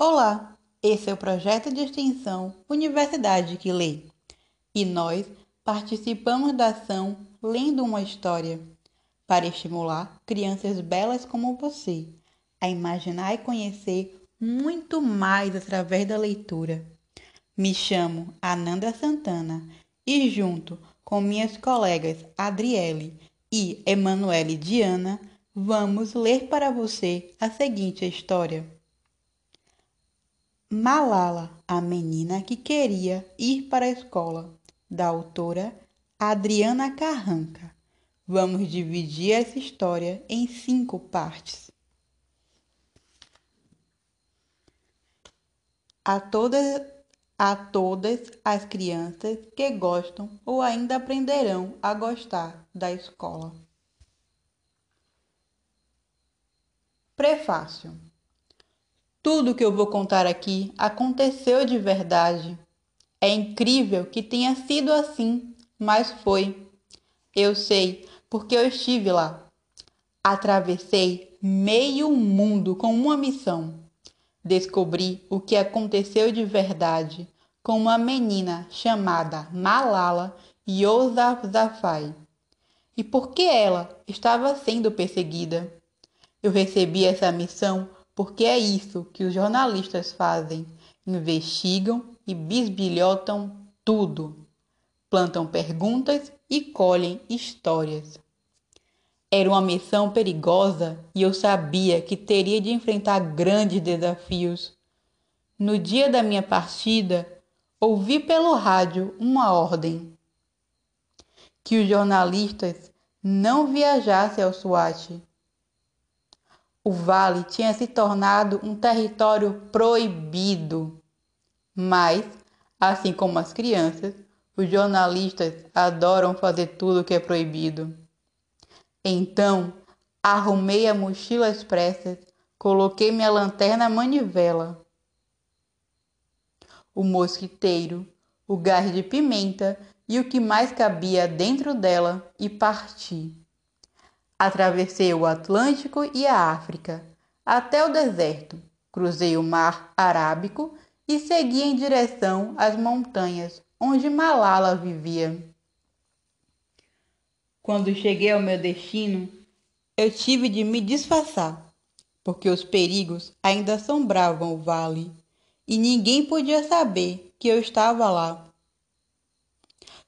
Olá, esse é o projeto de extensão Universidade que Lê e nós participamos da ação Lendo uma História para estimular crianças belas como você a imaginar e conhecer muito mais através da leitura. Me chamo Ananda Santana e, junto com minhas colegas Adriele e Emanuele Diana, vamos ler para você a seguinte história. Malala, a menina que queria ir para a escola, da autora Adriana Carranca. Vamos dividir essa história em cinco partes. A todas, a todas as crianças que gostam ou ainda aprenderão a gostar da escola. Prefácio tudo que eu vou contar aqui aconteceu de verdade. É incrível que tenha sido assim, mas foi. Eu sei, porque eu estive lá. Atravessei meio mundo com uma missão. Descobri o que aconteceu de verdade com uma menina chamada Malala Yousafzai e por que ela estava sendo perseguida. Eu recebi essa missão porque é isso que os jornalistas fazem: investigam e bisbilhotam tudo, plantam perguntas e colhem histórias. Era uma missão perigosa e eu sabia que teria de enfrentar grandes desafios. No dia da minha partida, ouvi pelo rádio uma ordem: que os jornalistas não viajassem ao SWAT o vale tinha se tornado um território proibido. Mas, assim como as crianças, os jornalistas adoram fazer tudo o que é proibido. Então, arrumei a mochila às pressas, coloquei minha lanterna à manivela, o mosquiteiro, o gás de pimenta e o que mais cabia dentro dela e parti. Atravessei o Atlântico e a África, até o deserto, cruzei o Mar Arábico e segui em direção às montanhas onde Malala vivia. Quando cheguei ao meu destino, eu tive de me disfarçar, porque os perigos ainda assombravam o vale e ninguém podia saber que eu estava lá.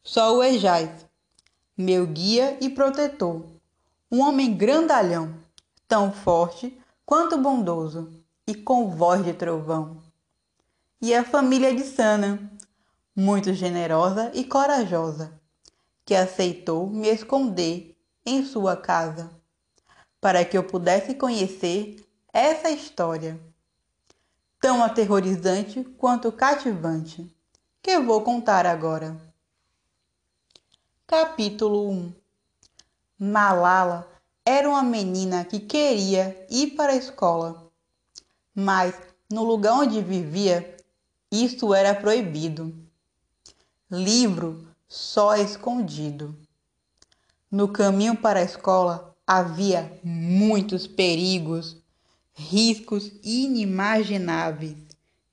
Só o Ejais, meu guia e protetor, um homem grandalhão, tão forte quanto bondoso e com voz de trovão. E a família de Sana, muito generosa e corajosa, que aceitou me esconder em sua casa, para que eu pudesse conhecer essa história, tão aterrorizante quanto cativante, que vou contar agora. Capítulo 1 Malala era uma menina que queria ir para a escola, mas no lugar onde vivia, isso era proibido. Livro só escondido. No caminho para a escola havia muitos perigos, riscos inimagináveis,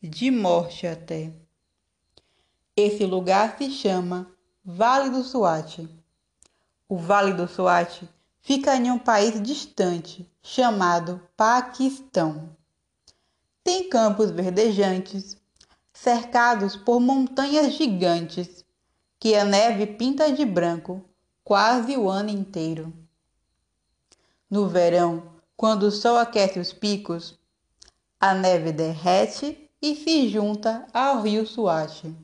de morte até. Esse lugar se chama Vale do Suate o Vale do Swat fica em um país distante chamado Paquistão. Tem campos verdejantes, cercados por montanhas gigantes, que a neve pinta de branco quase o ano inteiro. No verão, quando o sol aquece os picos, a neve derrete e se junta ao rio Suate,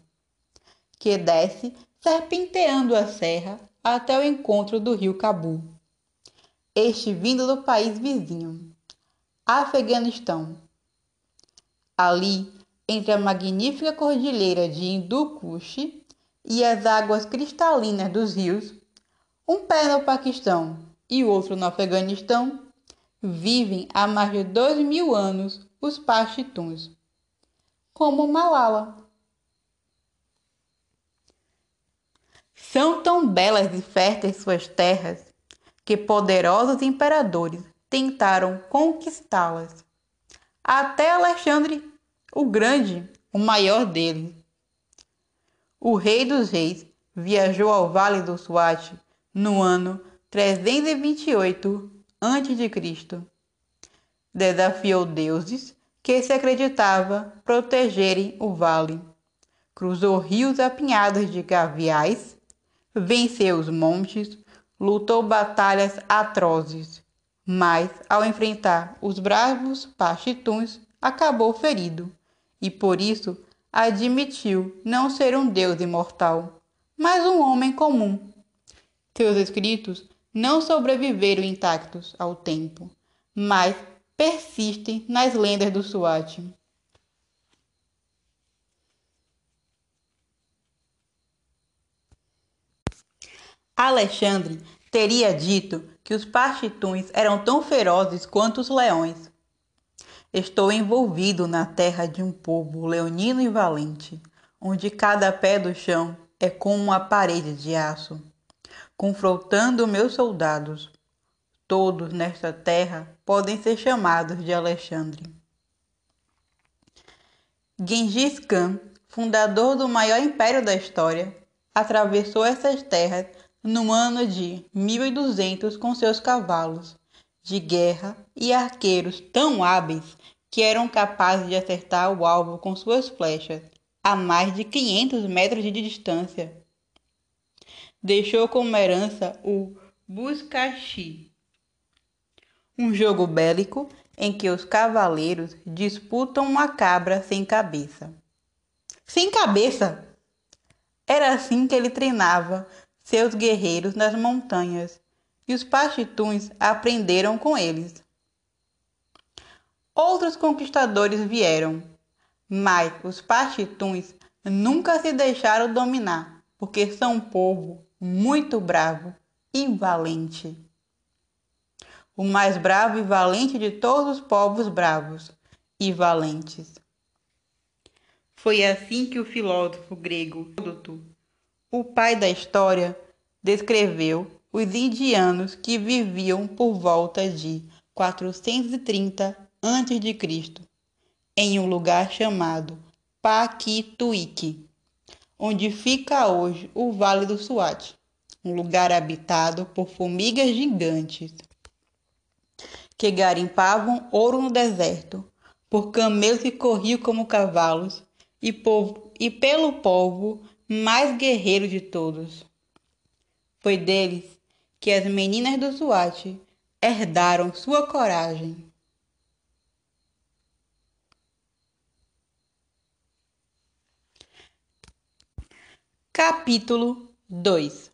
que desce serpenteando a serra até o encontro do rio Cabu. Este vindo do país vizinho, Afeganistão. Ali, entre a magnífica cordilheira de Hindu Kush e as águas cristalinas dos rios, um pé no Paquistão e outro no Afeganistão, vivem há mais de dois mil anos os Pashtuns, como Malala, São tão belas e férteis suas terras que poderosos imperadores tentaram conquistá-las. Até Alexandre o grande, o maior deles. O rei dos reis viajou ao Vale do Swat no ano 328 a.C. Desafiou deuses que se acreditava protegerem o vale. Cruzou rios apinhados de gaviais, venceu os montes, lutou batalhas atrozes, mas ao enfrentar os bravos pastituns, acabou ferido e por isso admitiu não ser um deus imortal, mas um homem comum. Seus escritos não sobreviveram intactos ao tempo, mas persistem nas lendas do Swat. Alexandre teria dito que os pachituns eram tão ferozes quanto os leões. Estou envolvido na terra de um povo leonino e valente, onde cada pé do chão é como uma parede de aço, confrontando meus soldados. Todos nesta terra podem ser chamados de Alexandre. Gengis Khan, fundador do maior império da história, atravessou essas terras no ano de 1200 com seus cavalos de guerra e arqueiros tão hábeis que eram capazes de acertar o alvo com suas flechas a mais de 500 metros de distância. Deixou como herança o Buscachi, um jogo bélico em que os cavaleiros disputam uma cabra sem cabeça. Sem cabeça! Era assim que ele treinava seus guerreiros nas montanhas e os pachituns aprenderam com eles. Outros conquistadores vieram, mas os pachituns nunca se deixaram dominar, porque são um povo muito bravo e valente. O mais bravo e valente de todos os povos bravos e valentes. Foi assim que o filósofo grego Heródoto, o pai da história, descreveu os indianos que viviam por volta de 430 a.C., em um lugar chamado Paquituíque, onde fica hoje o Vale do Swat, um lugar habitado por formigas gigantes que garimpavam ouro no deserto, por camelos que corriam como cavalos e, povo, e pelo povo mais guerreiro de todos. Foi deles que as meninas do SWAT herdaram sua coragem. Capítulo 2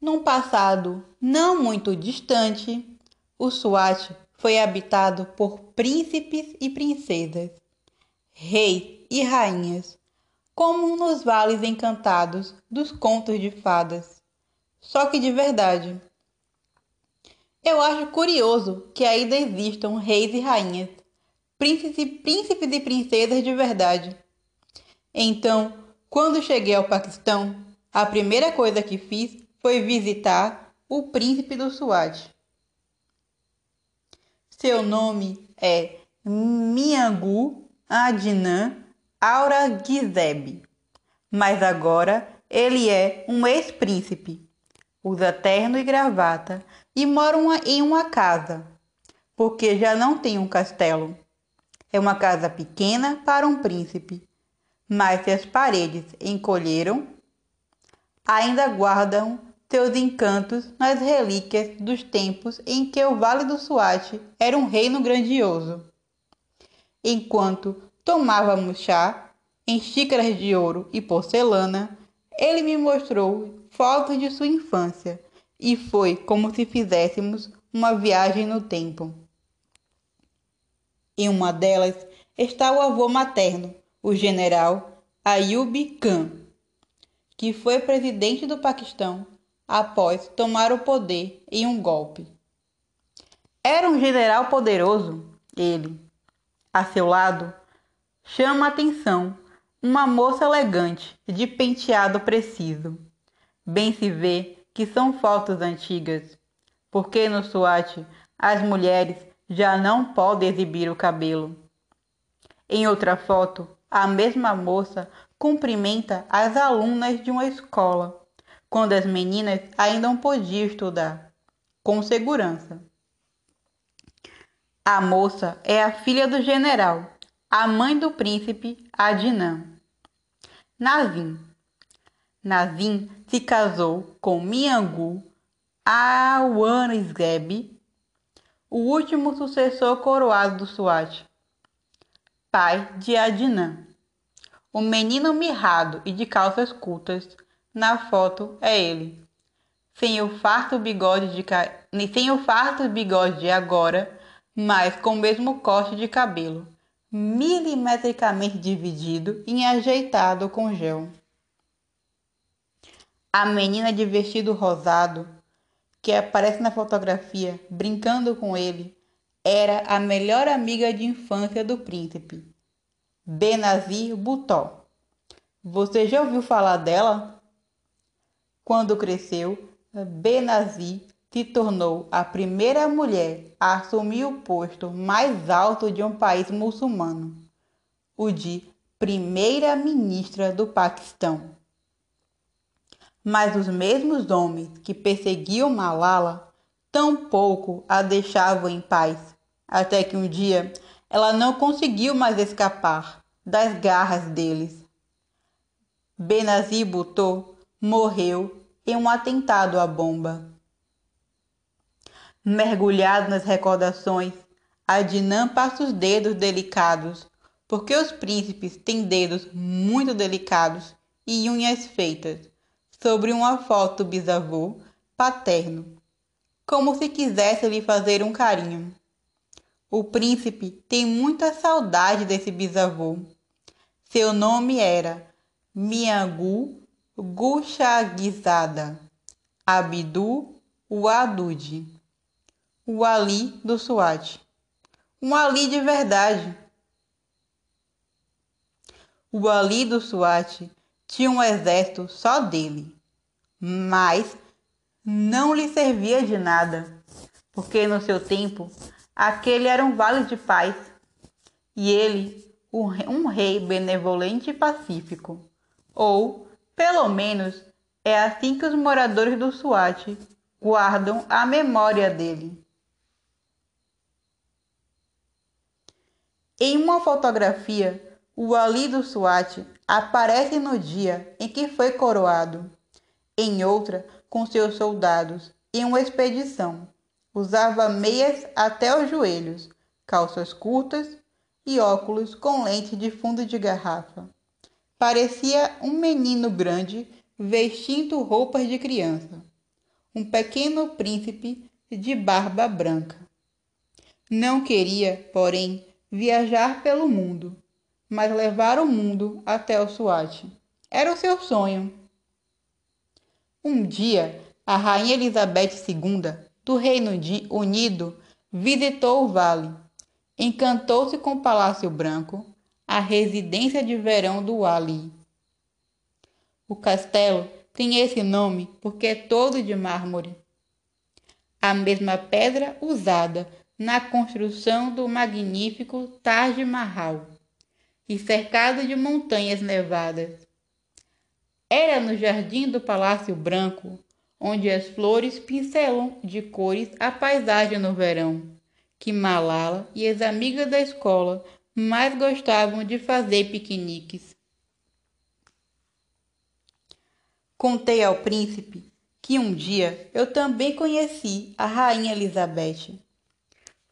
Num passado não muito distante, o SWAT foi habitado por príncipes e princesas, reis e rainhas, como nos vales encantados dos contos de fadas só que de verdade. Eu acho curioso que ainda existam reis e rainhas, príncipes, príncipes e princesas de verdade. Então, quando cheguei ao Paquistão, a primeira coisa que fiz foi visitar o príncipe do Swat. Seu nome é Miangu Adnan Aurangzeb, mas agora ele é um ex-príncipe usa terno e gravata e mora em uma casa, porque já não tem um castelo. É uma casa pequena para um príncipe, mas se as paredes encolheram, ainda guardam seus encantos nas relíquias dos tempos em que o Vale do Swat era um reino grandioso. Enquanto tomávamos chá em xícaras de ouro e porcelana, ele me mostrou fotos de sua infância e foi como se fizéssemos uma viagem no tempo. Em uma delas está o avô materno, o general Ayub Khan, que foi presidente do Paquistão após tomar o poder em um golpe. Era um general poderoso, ele. A seu lado, chama a atenção uma moça elegante, de penteado preciso. Bem se vê que são fotos antigas, porque no SWAT as mulheres já não podem exibir o cabelo. Em outra foto, a mesma moça cumprimenta as alunas de uma escola, quando as meninas ainda não podiam estudar, com segurança. A moça é a filha do general, a mãe do príncipe Adnan. Nazim. Nazim se casou com Miangu Aurangzeb, o último sucessor coroado do Swat, pai de Adnan. O menino mirrado e de calças curtas na foto é ele. Sem o farto bigode de ca... sem o farto bigode de agora, mas com o mesmo corte de cabelo, milimetricamente dividido e ajeitado com gel. A menina de vestido rosado, que aparece na fotografia brincando com ele, era a melhor amiga de infância do príncipe, Benazir Bhutto. Você já ouviu falar dela? Quando cresceu, Benazir se tornou a primeira mulher a assumir o posto mais alto de um país muçulmano, o de primeira-ministra do Paquistão. Mas os mesmos homens que perseguiam Malala tampouco a deixavam em paz, até que um dia ela não conseguiu mais escapar das garras deles. Benazir Bhutto morreu em um atentado à bomba. Mergulhado nas recordações, Adnan passa os dedos delicados, porque os príncipes têm dedos muito delicados e unhas feitas, sobre uma foto bisavô paterno, como se quisesse lhe fazer um carinho. O príncipe tem muita saudade desse bisavô. Seu nome era Miangu Guxaguizada Abdu Wadud, o Ali do Swat. Um Ali de verdade. O Ali do Swat tinha um exército só dele, mas não lhe servia de nada, porque no seu tempo aquele era um vale de paz e ele um rei benevolente e pacífico, ou, pelo menos, é assim que os moradores do Swat guardam a memória dele. Em uma fotografia, o Ali do Swat aparece no dia em que foi coroado. Em outra, com seus soldados, em uma expedição. Usava meias até os joelhos, calças curtas e óculos com lente de fundo de garrafa. Parecia um menino grande vestindo roupas de criança. Um pequeno príncipe de barba branca. Não queria, porém, viajar pelo mundo mas levar o mundo até o Swat. Era o seu sonho. Um dia, a rainha Elizabeth II do Reino Unido visitou o vale. Encantou-se com o Palácio Branco, a residência de verão do Ali. O castelo tem esse nome porque é todo de mármore. A mesma pedra usada na construção do magnífico Taj Mahal e cercado de montanhas nevadas. Era no jardim do Palácio Branco, onde as flores pincelam de cores a paisagem no verão, que Malala e as amigas da escola mais gostavam de fazer piqueniques. Contei ao príncipe que um dia eu também conheci a rainha Elizabeth.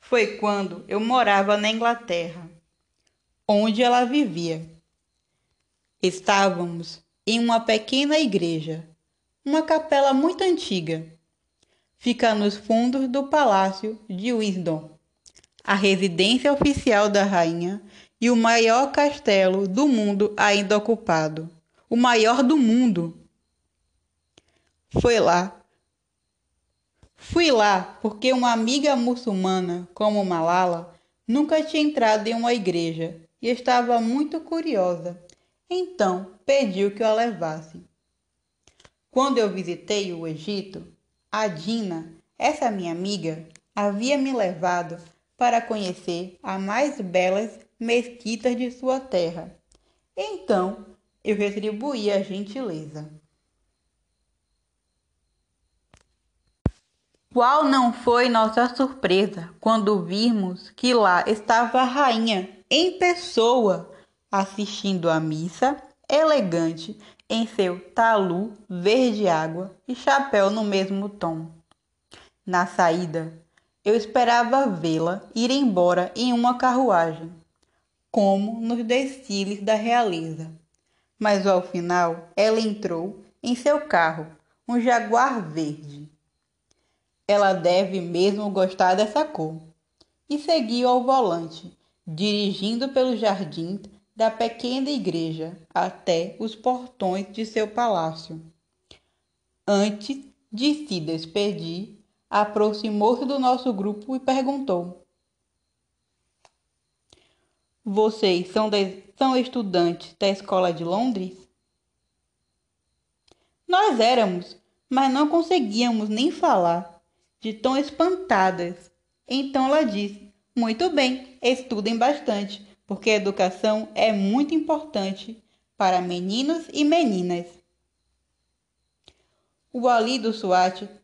Foi quando eu morava na Inglaterra onde ela vivia. Estávamos em uma pequena igreja, uma capela muito antiga. Fica nos fundos do Palácio de Wisdom, a residência oficial da rainha e o maior castelo do mundo ainda ocupado. O maior do mundo. Foi lá. Fui lá porque uma amiga muçulmana, como Malala, nunca tinha entrado em uma igreja e estava muito curiosa. Então pediu que eu a levasse. Quando eu visitei o Egito, a Dina, essa minha amiga, havia me levado para conhecer as mais belas mesquitas de sua terra. Então eu retribuí a gentileza. Qual não foi nossa surpresa quando vimos que lá estava a rainha em pessoa assistindo à missa, elegante em seu talu verde água e chapéu no mesmo tom. Na saída, eu esperava vê-la ir embora em uma carruagem, como nos desfiles da realeza. Mas ao final, ela entrou em seu carro, um jaguar verde. Ela deve mesmo gostar dessa cor. E seguiu ao volante, dirigindo pelo jardim da pequena igreja até os portões de seu palácio. Antes de se despedir, aproximou-se do nosso grupo e perguntou: Vocês são, de, são estudantes da escola de Londres? Nós éramos, mas não conseguíamos nem falar, de tão espantadas. Então ela disse: Muito bem, estudem bastante, porque a educação é muito importante para meninos e meninas. O Ali do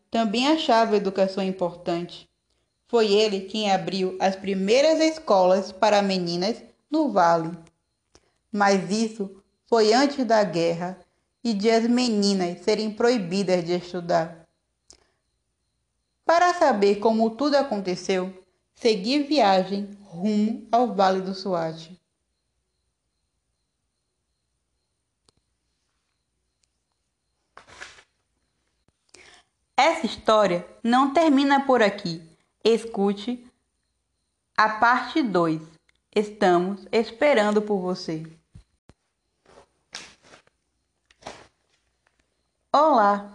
também achava a educação importante. Foi ele quem abriu as primeiras escolas para meninas no Vale. Mas isso foi antes da guerra e de as meninas serem proibidas de estudar. Para saber como tudo aconteceu, segui viagem rumo ao Vale do Suate. Essa história não termina por aqui. Escute a parte 2. Estamos esperando por você. Olá,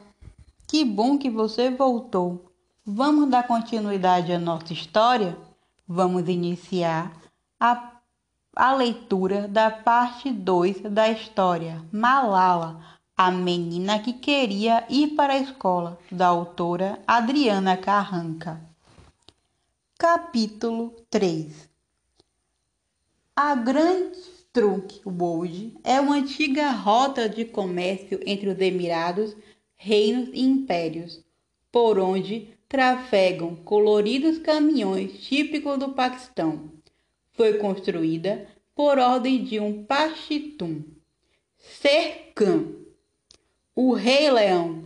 que bom que você voltou. Vamos dar continuidade à nossa história? Vamos iniciar a, a leitura da parte 2 da história Malala, a menina que queria ir para a escola, da autora Adriana Carranca. Capítulo 3 A Grande Trunk é uma antiga rota de comércio entre os Emirados, reinos e impérios, por onde trafegam coloridos caminhões típicos do Paquistão. Foi construída por ordem de um Pashtun, Ser Khan, o Rei Leão.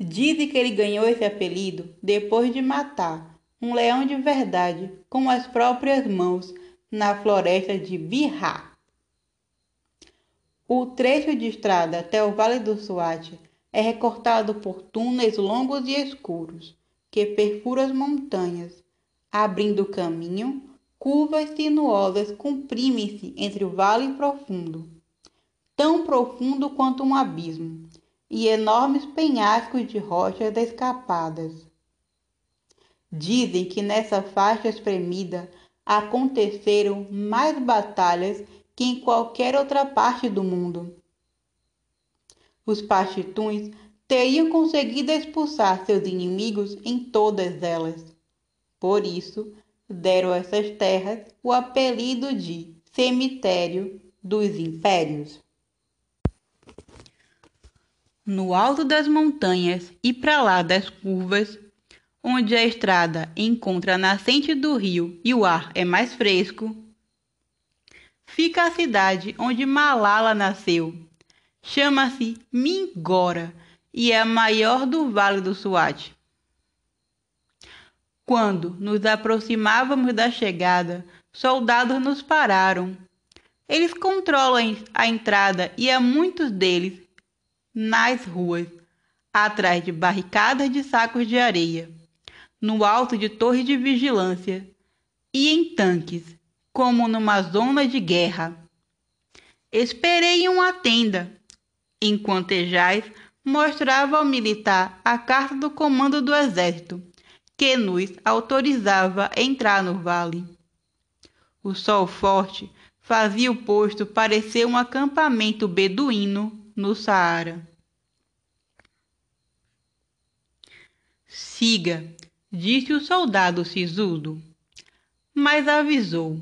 Dizem que ele ganhou esse apelido depois de matar um leão de verdade com as próprias mãos na floresta de Bihar. O trecho de estrada até o Vale do Swat é recortado por túneis longos e escuros que perfura as montanhas, abrindo caminho, curvas sinuosas comprimem-se entre o vale profundo, tão profundo quanto um abismo, e enormes penhascos de rochas escapadas. Dizem que nessa faixa espremida aconteceram mais batalhas que em qualquer outra parte do mundo. Os pastituns teriam conseguido expulsar seus inimigos em todas elas. Por isso, deram a essas terras o apelido de Cemitério dos Impérios. No alto das montanhas e para lá das curvas, onde a estrada encontra a nascente do rio e o ar é mais fresco, fica a cidade onde Malala nasceu. Chama-se Mingora e é a maior do Vale do Swat. Quando nos aproximávamos da chegada, soldados nos pararam. Eles controlam a entrada e há muitos deles nas ruas, atrás de barricadas de sacos de areia, no alto de torres de vigilância e em tanques, como numa zona de guerra. Esperei em uma tenda, enquanto Ejais mostrava ao militar a carta do comando do exército, que nos autorizava entrar no vale. O sol forte fazia o posto parecer um acampamento beduíno no Saara. Siga, disse o soldado sisudo, mas avisou: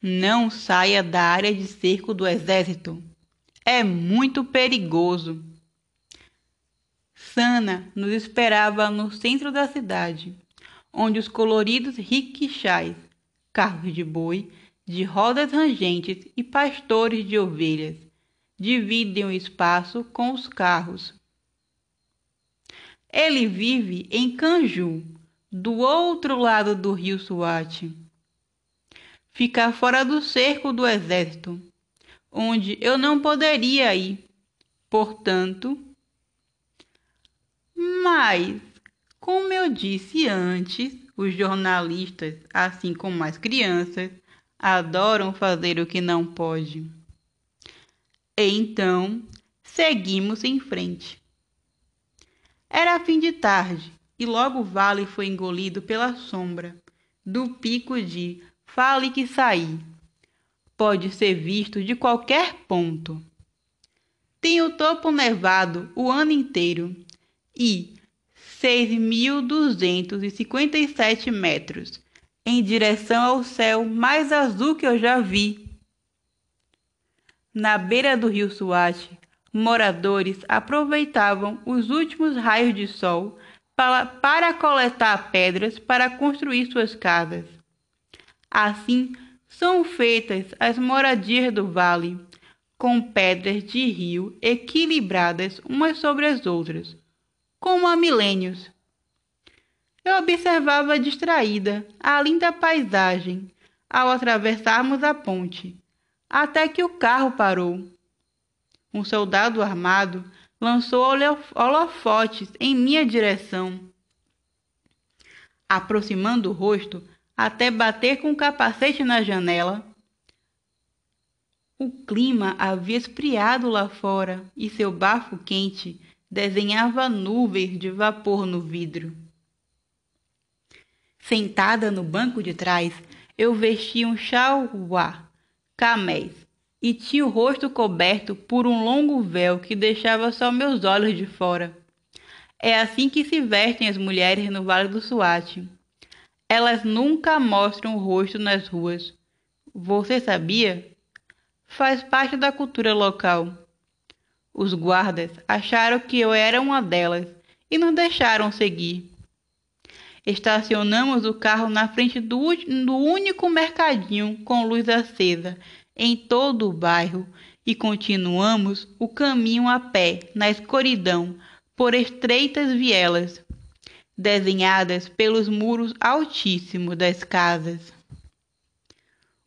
Não saia da área de cerco do exército. É muito perigoso. Sana nos esperava no centro da cidade, onde os coloridos riquixás, carros de boi, de rodas rangentes e pastores de ovelhas dividem o espaço com os carros. Ele vive em Canju, do outro lado do rio Suate. Fica fora do cerco do exército, onde eu não poderia ir. Portanto, mas, como eu disse antes, os jornalistas, assim como as crianças, adoram fazer o que não pode. Então, seguimos em frente. Era fim de tarde e logo o vale foi engolido pela sombra do pico de Fale que saí. Pode ser visto de qualquer ponto. Tem o topo nevado o ano inteiro e 6.257 metros em direção ao céu mais azul que eu já vi. Na beira do rio Suate, moradores aproveitavam os últimos raios de sol para, para coletar pedras para construir suas casas. Assim, são feitas as moradias do vale, com pedras de rio equilibradas umas sobre as outras, como há milênios. Eu observava distraída a linda paisagem ao atravessarmos a ponte, até que o carro parou. Um soldado armado lançou holofotes em minha direção, aproximando o rosto até bater com o capacete na janela. O clima havia esfriado lá fora e seu bafo quente desenhava nuvens de vapor no vidro. Sentada no banco de trás, eu vestia um chauá, camés, e tinha o rosto coberto por um longo véu que deixava só meus olhos de fora. É assim que se vestem as mulheres no Vale do Suate. Elas nunca mostram o rosto nas ruas. Você sabia? Faz parte da cultura local. Os guardas acharam que eu era uma delas e nos deixaram seguir. Estacionamos o carro na frente do, do único mercadinho com luz acesa em todo o bairro e continuamos o caminho a pé na escuridão por estreitas vielas desenhadas pelos muros altíssimos das casas.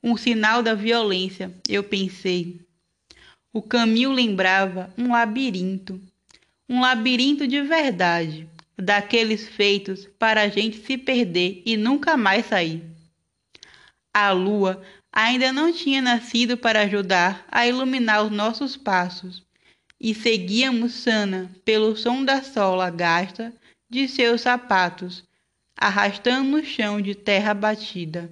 Um sinal da violência, eu pensei. O caminho lembrava um labirinto, um labirinto de verdade daqueles feitos para a gente se perder e nunca mais sair. A lua ainda não tinha nascido para ajudar a iluminar os nossos passos, e seguíamos sana pelo som da sola gasta de seus sapatos, arrastando no chão de terra batida.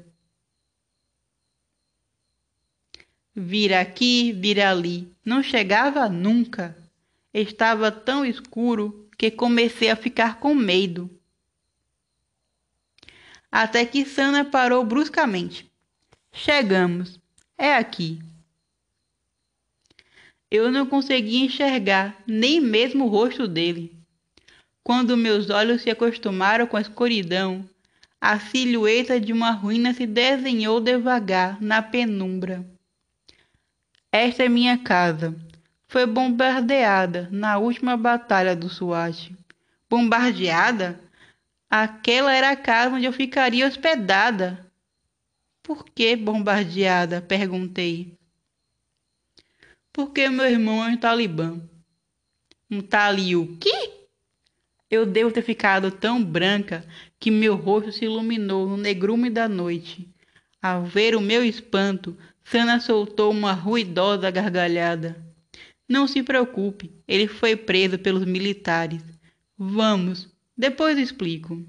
Vira aqui, vira ali, não chegava nunca. Estava tão escuro que comecei a ficar com medo. Até que Sana parou bruscamente. Chegamos. É aqui. Eu não conseguia enxergar nem mesmo o rosto dele. Quando meus olhos se acostumaram com a escuridão, a silhueta de uma ruína se desenhou devagar na penumbra. Esta é minha casa, foi bombardeada na última batalha do SWAT. Bombardeada? Aquela era a casa onde eu ficaria hospedada. Por que bombardeada? perguntei. Porque meu irmão é um talibã. Um tali o quê? Eu devo ter ficado tão branca que meu rosto se iluminou no negrume da noite. Ao ver o meu espanto, Sana soltou uma ruidosa gargalhada. Não se preocupe, ele foi preso pelos militares. Vamos, depois explico.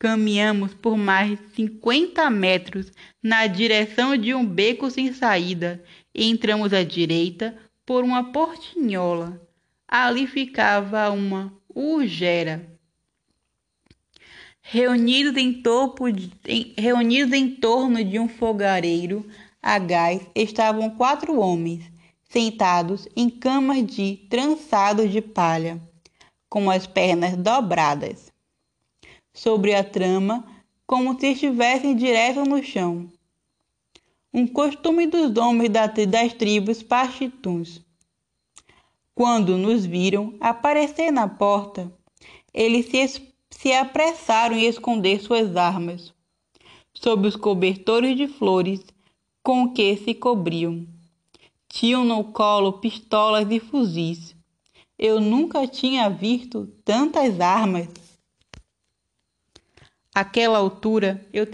Caminhamos por mais de 50 metros na direção de um beco sem saída entramos à direita por uma portinhola. Ali ficava uma ugera. Reunidos em, topo de, em, reunidos em torno de um fogareiro a gás estavam quatro homens, sentados em camas de trançados de palha, com as pernas dobradas. Sobre a trama, como se estivessem direto no chão. Um costume dos homens das tribos pachituns. Quando nos viram aparecer na porta, eles se, se apressaram em esconder suas armas, sob os cobertores de flores com que se cobriam. Tinham no colo pistolas e fuzis. Eu nunca tinha visto tantas armas. Aquela altura eu,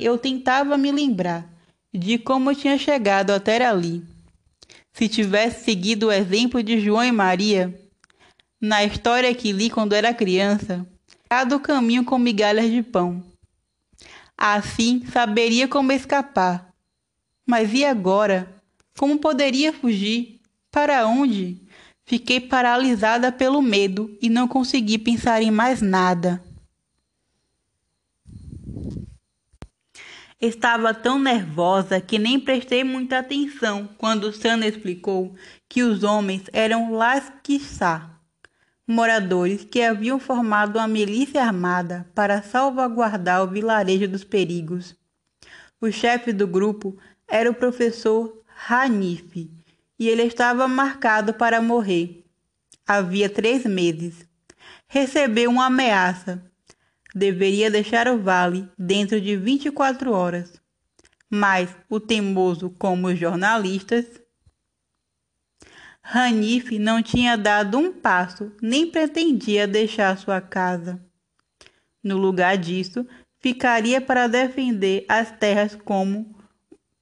eu tentava me lembrar de como eu tinha chegado até ali. Se tivesse seguido o exemplo de João e Maria, na história que li quando era criança, cada caminho com migalhas de pão. Assim saberia como escapar. Mas e agora? Como poderia fugir? Para onde? Fiquei paralisada pelo medo e não consegui pensar em mais nada. Estava tão nervosa que nem prestei muita atenção quando Sana explicou que os homens eram Lasquissá, moradores que haviam formado uma milícia armada para salvaguardar o vilarejo dos perigos. O chefe do grupo era o professor Hanif e ele estava marcado para morrer. Havia três meses. Recebeu uma ameaça deveria deixar o vale dentro de 24 horas. Mas o teimoso como os jornalistas, Hanif não tinha dado um passo, nem pretendia deixar sua casa. No lugar disso, ficaria para defender as terras como,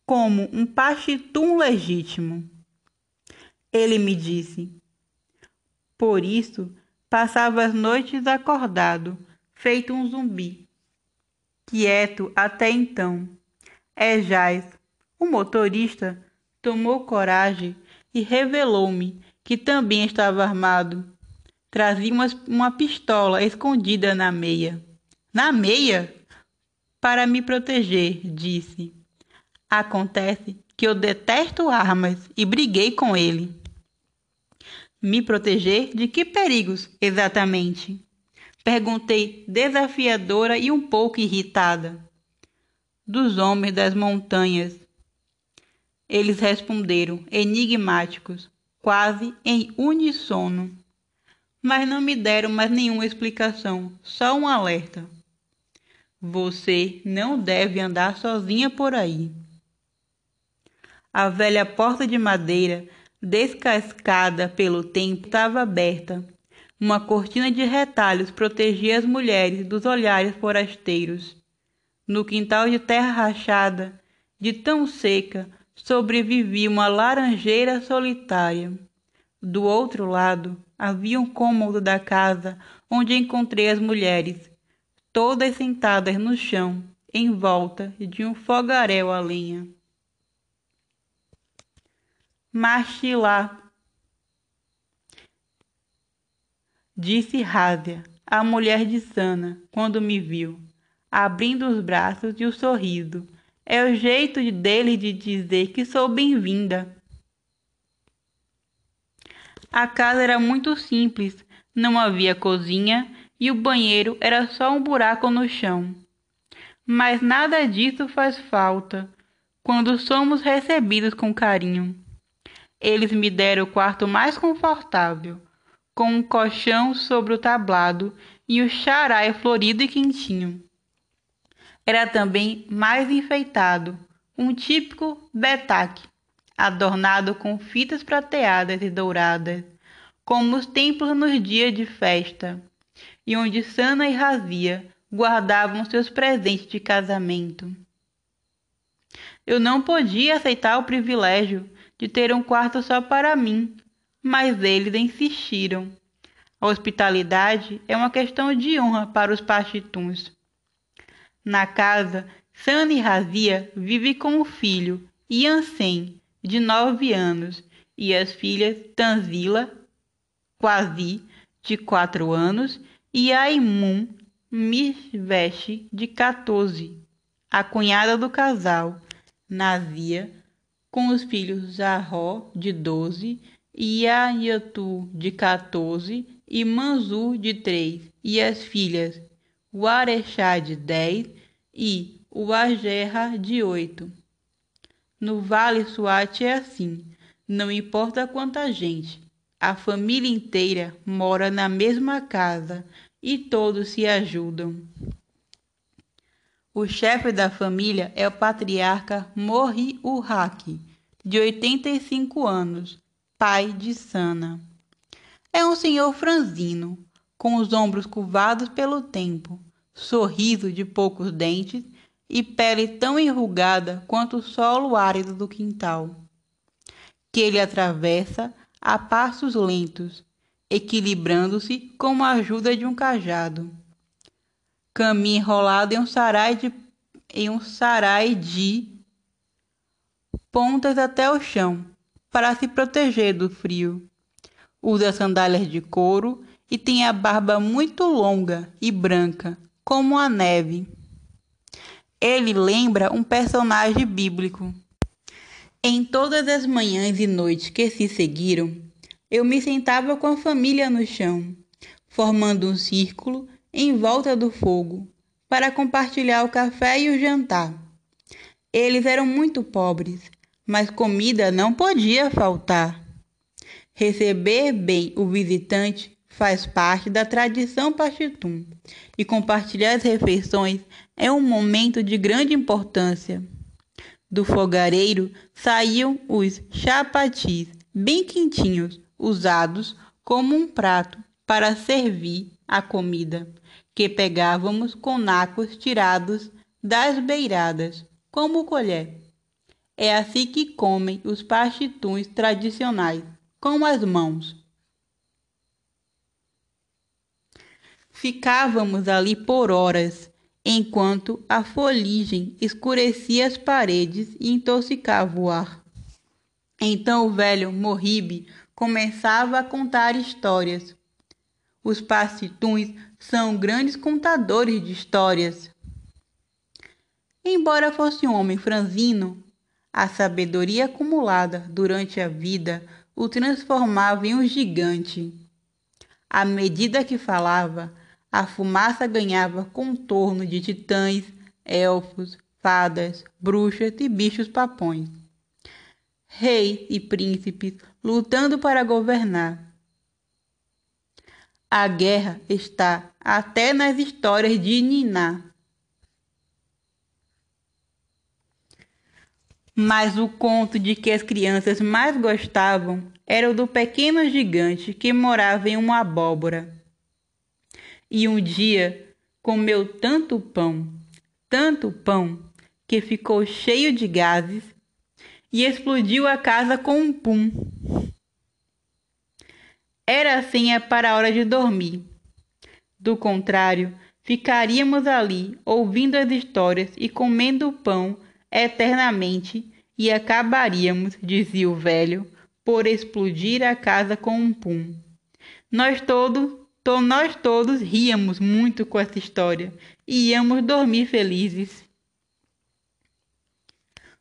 como um pachitum legítimo. Ele me disse. Por isso, passava as noites acordado, feito um zumbi. Quieto até então. É Jaz, o motorista, tomou coragem e revelou-me que também estava armado. Trazia uma, uma pistola escondida na meia. Na meia? Para me proteger, disse. Acontece que eu detesto armas e briguei com ele. Me proteger de que perigos, exatamente? Perguntei, desafiadora e um pouco irritada. Dos homens das montanhas. Eles responderam, enigmáticos, quase em uníssono. Mas não me deram mais nenhuma explicação, só um alerta. Você não deve andar sozinha por aí. A velha porta de madeira, descascada pelo tempo, estava aberta uma cortina de retalhos protegia as mulheres dos olhares forasteiros. No quintal de terra rachada, de tão seca, sobrevivia uma laranjeira solitária. Do outro lado, havia um cômodo da casa onde encontrei as mulheres, todas sentadas no chão, em volta de um fogaréu a lenha. Marche lá, Disse Rásia, a mulher de Sana, quando me viu, abrindo os braços e o sorriso. É o jeito dele de dizer que sou bem-vinda. A casa era muito simples, não havia cozinha e o banheiro era só um buraco no chão. Mas nada disso faz falta quando somos recebidos com carinho. Eles me deram o quarto mais confortável com um colchão sobre o tablado e o charai florido e quentinho. Era também mais enfeitado, um típico betaque, adornado com fitas prateadas e douradas, como os templos nos dias de festa, e onde Sana e Razia guardavam seus presentes de casamento. Eu não podia aceitar o privilégio de ter um quarto só para mim, mas eles insistiram. A hospitalidade é uma questão de honra para os pachituns. Na casa, Sani Razia vive com o filho Yansen, de nove anos, e as filhas Tanzila, Quasi, de quatro anos, e Aimun, Mishvesh, de 14, a cunhada do casal, Nazia, com os filhos Zaró, de 12, e Ayatu, de 14, e Manzu, de 3, e as filhas Warechá, de 10, e Uagerra, de 8. No Vale Suate é assim, não importa quanta gente, a família inteira mora na mesma casa e todos se ajudam. O chefe da família é o patriarca Morri Urraq, de 85 anos, pai de Sana. É um senhor franzino, com os ombros curvados pelo tempo, sorriso de poucos dentes e pele tão enrugada quanto o solo árido do quintal, que ele atravessa a passos lentos, equilibrando-se com a ajuda de um cajado. Caminha enrolado em um sarai de, em um sarai de pontas até o chão, para se proteger do frio. Usa sandálias de couro e tem a barba muito longa e branca, como a neve. Ele lembra um personagem bíblico. Em todas as manhãs e noites que se seguiram, eu me sentava com a família no chão, formando um círculo em volta do fogo, para compartilhar o café e o jantar. Eles eram muito pobres, mas comida não podia faltar. Receber bem o visitante faz parte da tradição pachitum e compartilhar as refeições é um momento de grande importância. Do fogareiro saíam os chapatis, bem quentinhos, usados como um prato para servir a comida, que pegávamos com nacos tirados das beiradas, como colher. É assim que comem os pachituns tradicionais, com as mãos. Ficávamos ali por horas, enquanto a foligem escurecia as paredes e intoxicava o ar. Então o velho Morribe começava a contar histórias. Os pastituns são grandes contadores de histórias. Embora fosse um homem franzino, a sabedoria acumulada durante a vida o transformava em um gigante. À medida que falava, a fumaça ganhava contorno de titãs, elfos, fadas, bruxas e bichos papões reis e príncipes lutando para governar. A guerra está até nas histórias de Niná. Mas o conto de que as crianças mais gostavam era o do pequeno gigante que morava em uma abóbora. E um dia comeu tanto pão, tanto pão, que ficou cheio de gases e explodiu a casa com um pum. Era a senha para a hora de dormir. Do contrário, ficaríamos ali ouvindo as histórias e comendo pão eternamente e acabaríamos, dizia o velho, por explodir a casa com um pum. Nós todos, to, nós todos ríamos muito com essa história e íamos dormir felizes.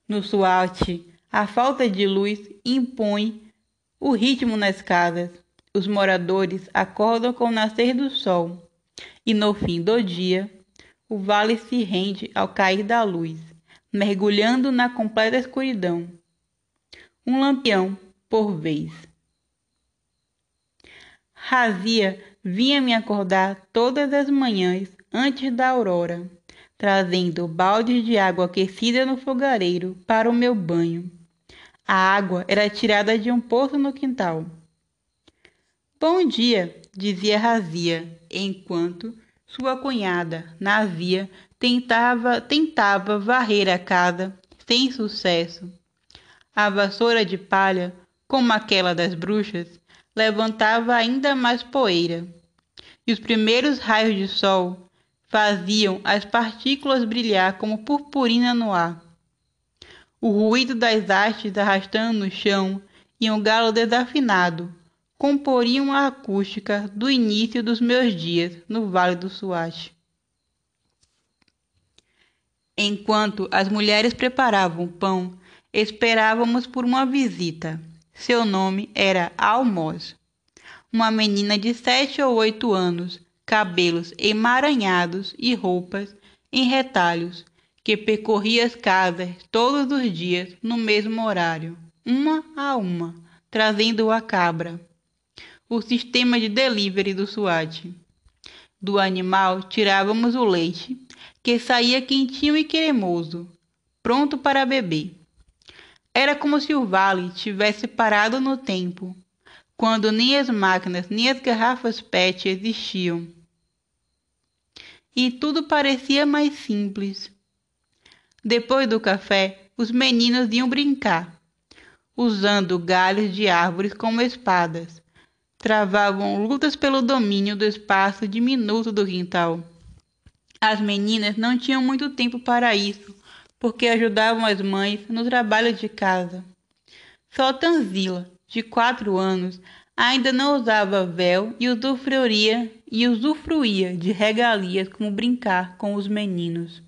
No SWAT, a falta de luz impõe o ritmo nas casas. Os moradores acordam com o nascer do sol e no fim do dia o vale se rende ao cair da luz, mergulhando na completa escuridão. Um lampião por vez. Razia vinha me acordar todas as manhãs antes da aurora, trazendo baldes de água aquecida no fogareiro para o meu banho. A água era tirada de um poço no quintal. Bom dia, dizia Razia, enquanto sua cunhada, Nazia, tentava, tentava varrer a casa sem sucesso. A vassoura de palha, como aquela das bruxas, levantava ainda mais poeira, e os primeiros raios de sol faziam as partículas brilhar como purpurina no ar o ruído das hastes arrastando no chão e um galo desafinado comporiam a acústica do início dos meus dias no Vale do Suache. Enquanto as mulheres preparavam o pão, esperávamos por uma visita. Seu nome era Almoz. Uma menina de sete ou oito anos, cabelos emaranhados e roupas em retalhos, que percorria as casas todos os dias no mesmo horário, uma a uma, trazendo a cabra. O sistema de delivery do SWAT. Do animal tirávamos o leite, que saía quentinho e cremoso, pronto para beber. Era como se o vale tivesse parado no tempo, quando nem as máquinas nem as garrafas PET existiam. E tudo parecia mais simples. Depois do café, os meninos iam brincar, usando galhos de árvores como espadas. Travavam lutas pelo domínio do espaço diminuto do quintal. As meninas não tinham muito tempo para isso, porque ajudavam as mães no trabalho de casa. Só Tanzila, de quatro anos, ainda não usava véu e usufruía, e usufruía de regalias como brincar com os meninos.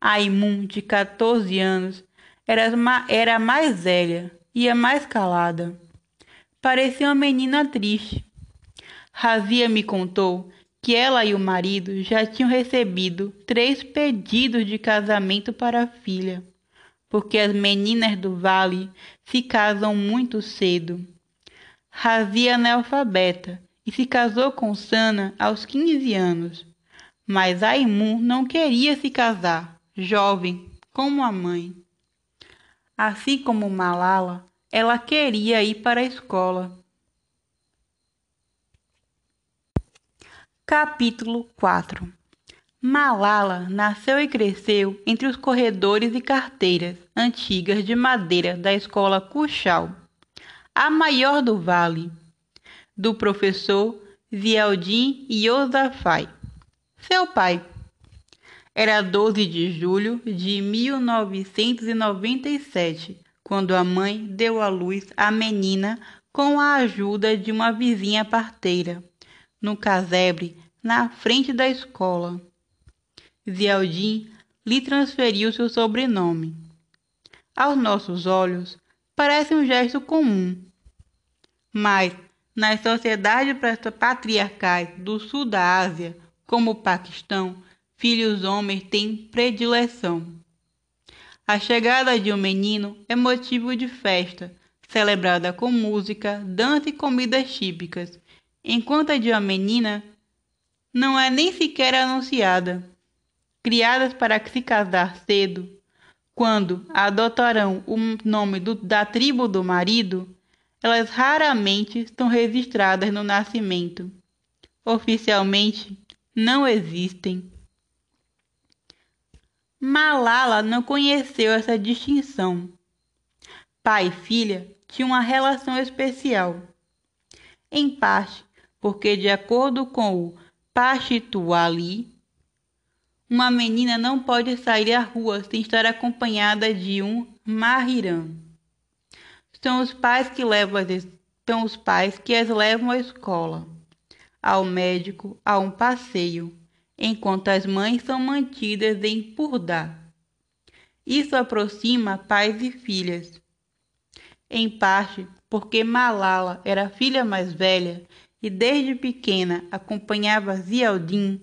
Aimun, de 14 anos, era, era a mais velha e a mais calada. Parecia uma menina triste. Razia me contou que ela e o marido já tinham recebido três pedidos de casamento para a filha, porque as meninas do vale se casam muito cedo. Razia analfabeta e se casou com Sana aos 15 anos, mas Aimun não queria se casar jovem como a mãe. Assim como Malala, ela queria ir para a escola. Capítulo 4 Malala nasceu e cresceu entre os corredores e carteiras antigas de madeira da escola Cuchal, a maior do vale, do professor Zialdin Yosafai. Seu pai, era 12 de julho de 1997, quando a mãe deu à luz a menina com a ajuda de uma vizinha parteira, no casebre na frente da escola. Zialdin lhe transferiu seu sobrenome. Aos nossos olhos, parece um gesto comum, mas nas sociedades patriarcais do sul da Ásia, como o Paquistão, filhos homens têm predileção. A chegada de um menino é motivo de festa, celebrada com música, dança e comidas típicas, enquanto a de uma menina não é nem sequer anunciada. Criadas para se casar cedo, quando adotarão o nome do, da tribo do marido, elas raramente são registradas no nascimento. Oficialmente, não existem. Malala não conheceu essa distinção. Pai e filha tinham uma relação especial. Em parte porque, de acordo com o Pashtuali, uma menina não pode sair à rua sem estar acompanhada de um mahiram. São os pais que levam as, são os pais que as levam à escola, ao médico, a um passeio enquanto as mães são mantidas em purda. Isso aproxima pais e filhas. Em parte porque Malala era a filha mais velha e desde pequena acompanhava Zialdin,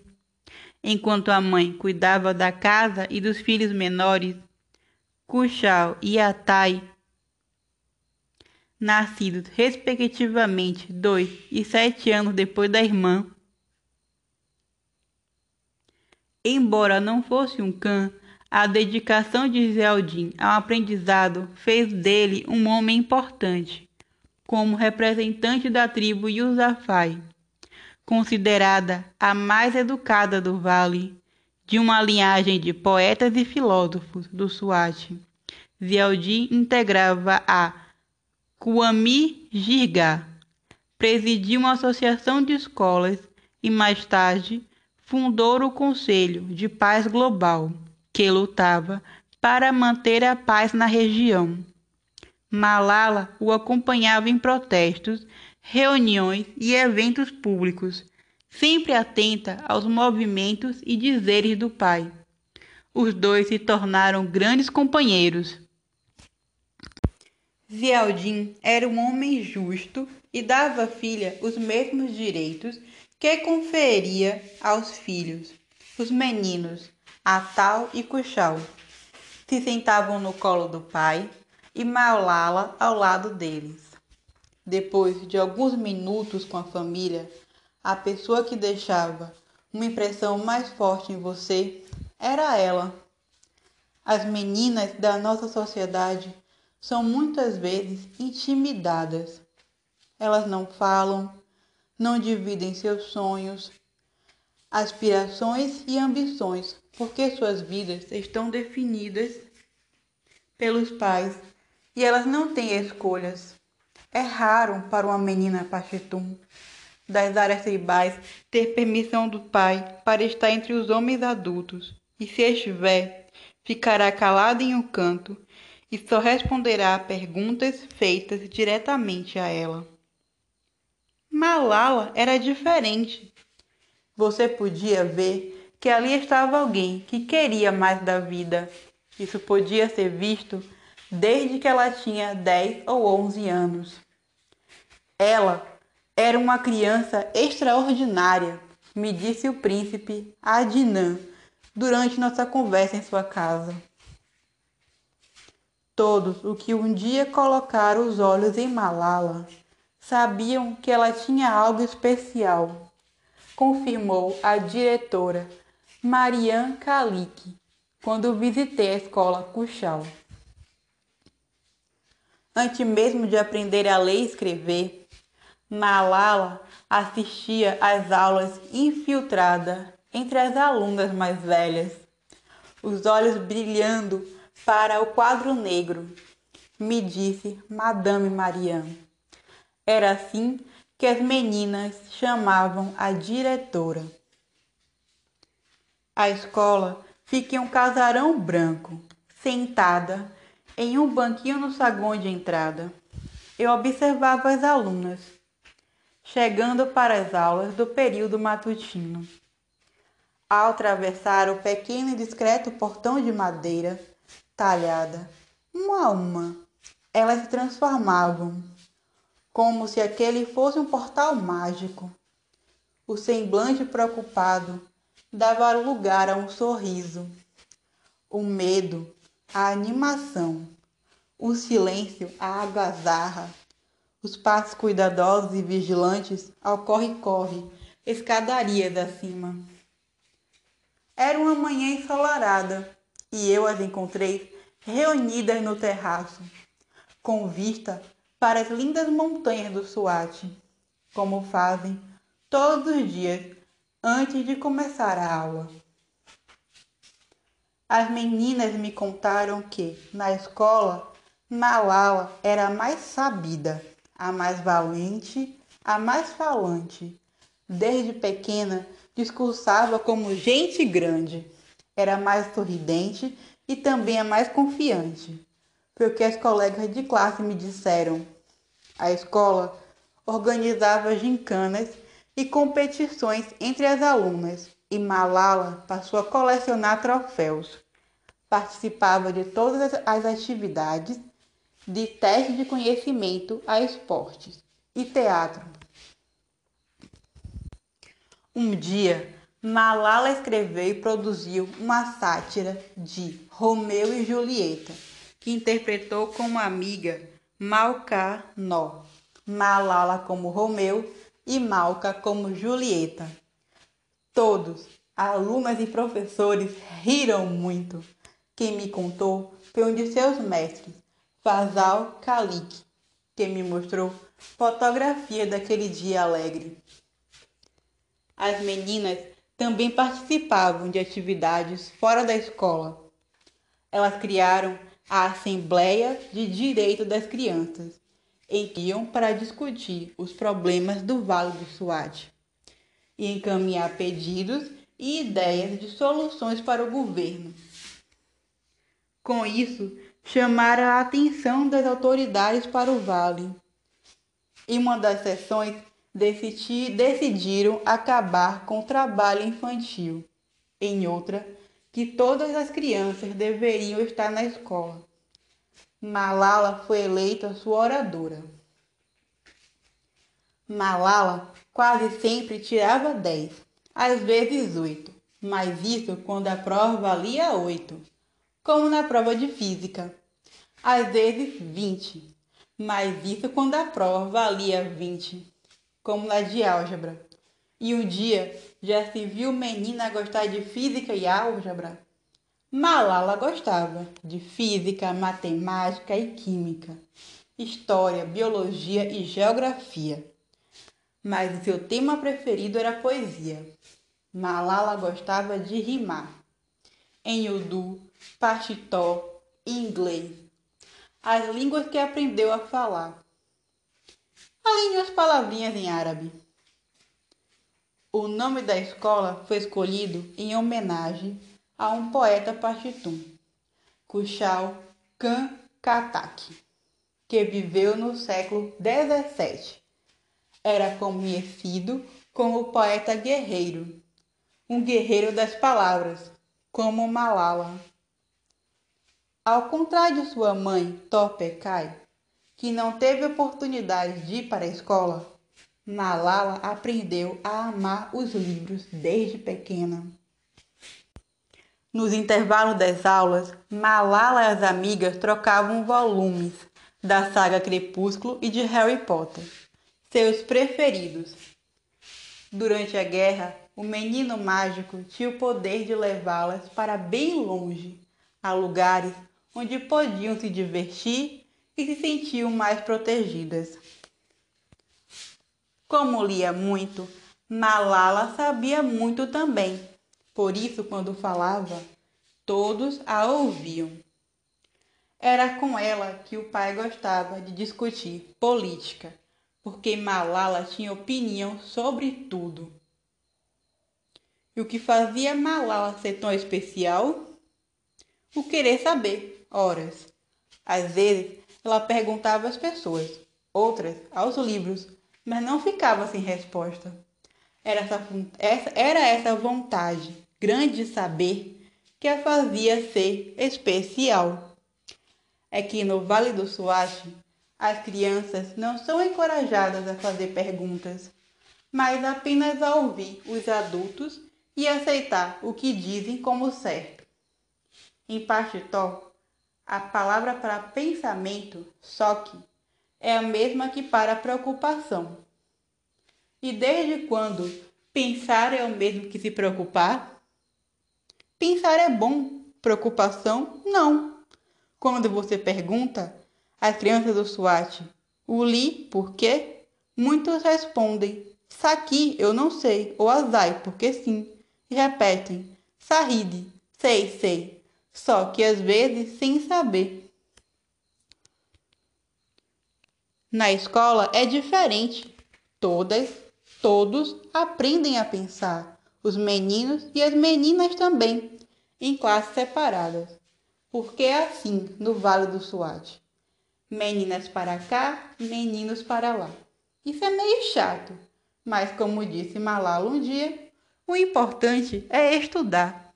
enquanto a mãe cuidava da casa e dos filhos menores, Kuchal e Atai, nascidos respectivamente dois e sete anos depois da irmã, Embora não fosse um cã, a dedicação de Zeldin ao aprendizado fez dele um homem importante, como representante da tribo Yusafai, considerada a mais educada do vale, de uma linhagem de poetas e filósofos do Swat. Zeldin integrava a Kwame Girga, presidiu uma associação de escolas e mais tarde fundou o Conselho de Paz Global, que lutava para manter a paz na região. Malala o acompanhava em protestos, reuniões e eventos públicos, sempre atenta aos movimentos e dizeres do pai. Os dois se tornaram grandes companheiros. Zialdin era um homem justo e dava à filha os mesmos direitos que conferia aos filhos. Os meninos, Atal e Cuxal, se sentavam no colo do pai e Malala ao lado deles. Depois de alguns minutos com a família, a pessoa que deixava uma impressão mais forte em você era ela. As meninas da nossa sociedade são muitas vezes intimidadas. Elas não falam, não dividem seus sonhos, aspirações e ambições, porque suas vidas estão definidas pelos pais e elas não têm escolhas. É raro para uma menina pachetum das áreas tribais ter permissão do pai para estar entre os homens adultos, e se estiver, ficará calada em um canto e só responderá a perguntas feitas diretamente a ela. Malala era diferente. Você podia ver que ali estava alguém que queria mais da vida. Isso podia ser visto desde que ela tinha 10 ou 11 anos. Ela era uma criança extraordinária, me disse o príncipe Adnan durante nossa conversa em sua casa. Todos o que um dia colocaram os olhos em Malala sabiam que ela tinha algo especial, confirmou a diretora Marianne Kalik quando visitei a escola Cuxal. Antes mesmo de aprender a ler e escrever, Malala assistia às aulas infiltrada entre as alunas mais velhas, os olhos brilhando para o quadro negro, me disse Madame Marianne. Era assim que as meninas chamavam a diretora. A escola fica em um casarão branco, sentada em um banquinho no saguão de entrada. Eu observava as alunas chegando para as aulas do período matutino. Ao atravessar o pequeno e discreto portão de madeira talhada, uma a uma, elas se transformavam, como se aquele fosse um portal mágico. O semblante preocupado dava lugar a um sorriso. O medo, a animação, o silêncio, a agazarra os passos cuidadosos e vigilantes ao corre-corre, escadarias acima. Era uma manhã ensolarada e eu as encontrei reunidas no terraço, com vista para as lindas montanhas do Suate, como fazem todos os dias antes de começar a aula. As meninas me contaram que, na escola, Malala era a mais sabida a mais valente, a mais falante. Desde pequena, discursava como gente grande. Era mais sorridente e também a mais confiante. Foi o que as colegas de classe me disseram. A escola organizava gincanas e competições entre as alunas e Malala passou a colecionar troféus. Participava de todas as atividades de teste de conhecimento a esportes e teatro. Um dia, Malala escreveu e produziu uma sátira de Romeu e Julieta, que interpretou como amiga Malka No, Malala como Romeu e Malka como Julieta. Todos, alunas e professores, riram muito. Quem me contou foi um de seus mestres, Fazal Kalik, que me mostrou fotografia daquele dia alegre. As meninas também participavam de atividades fora da escola. Elas criaram a Assembleia de Direito das Crianças, em que iam para discutir os problemas do Vale do Suate e encaminhar pedidos e ideias de soluções para o governo. Com isso, chamaram a atenção das autoridades para o vale. Em uma das sessões, decidiram acabar com o trabalho infantil. Em outra, que todas as crianças deveriam estar na escola. Malala foi eleita sua oradora. Malala quase sempre tirava 10, às vezes 8, mas isso quando a prova valia 8, como na prova de física. Às vezes 20, mas isso quando a prova valia 20, como na de álgebra. E um dia já se viu menina gostar de física e álgebra? Malala gostava de física, matemática e química, história, biologia e geografia. Mas o seu tema preferido era poesia. Malala gostava de rimar. Em Urdu, Pashto e inglês. As línguas que aprendeu a falar. Além de umas palavrinhas em árabe. O nome da escola foi escolhido em homenagem a um poeta pashtun, Kushal Khan Katak, que viveu no século XVII. Era conhecido como poeta guerreiro, um guerreiro das palavras, como Malala. Ao contrário de sua mãe, Topekai, que não teve oportunidade de ir para a escola, Malala aprendeu a amar os livros desde pequena. Nos intervalos das aulas, Malala e as amigas trocavam volumes da saga Crepúsculo e de Harry Potter, seus preferidos. Durante a guerra, o menino mágico tinha o poder de levá-las para bem longe, a lugares onde podiam se divertir e se sentiam mais protegidas. Como lia muito, Malala sabia muito também. Por isso, quando falava, todos a ouviam. Era com ela que o pai gostava de discutir política, porque Malala tinha opinião sobre tudo. E o que fazia Malala ser tão especial? O querer saber, horas. Às vezes, ela perguntava às pessoas, outras aos livros, mas não ficava sem resposta. Era essa, era essa vontade grande de saber que a fazia ser especial. É que no Vale do Suache, as crianças não são encorajadas a fazer perguntas, mas apenas a ouvir os adultos e aceitar o que dizem como certo. Em Pachitó, a palavra para pensamento, soque, é a mesma que para preocupação. E desde quando pensar é o mesmo que se preocupar? Pensar é bom, preocupação não. Quando você pergunta às crianças do SWAT, o li por quê? Muitos respondem, Saqui, eu não sei, ou Azai, porque sim. E repetem, Saride, sei, sei. Só que às vezes sem saber. Na escola é diferente. Todas, todos aprendem a pensar. Os meninos e as meninas também, em classes separadas. Porque é assim no Vale do Suate. Meninas para cá, meninos para lá. Isso é meio chato, mas como disse Malala um dia, o importante é estudar.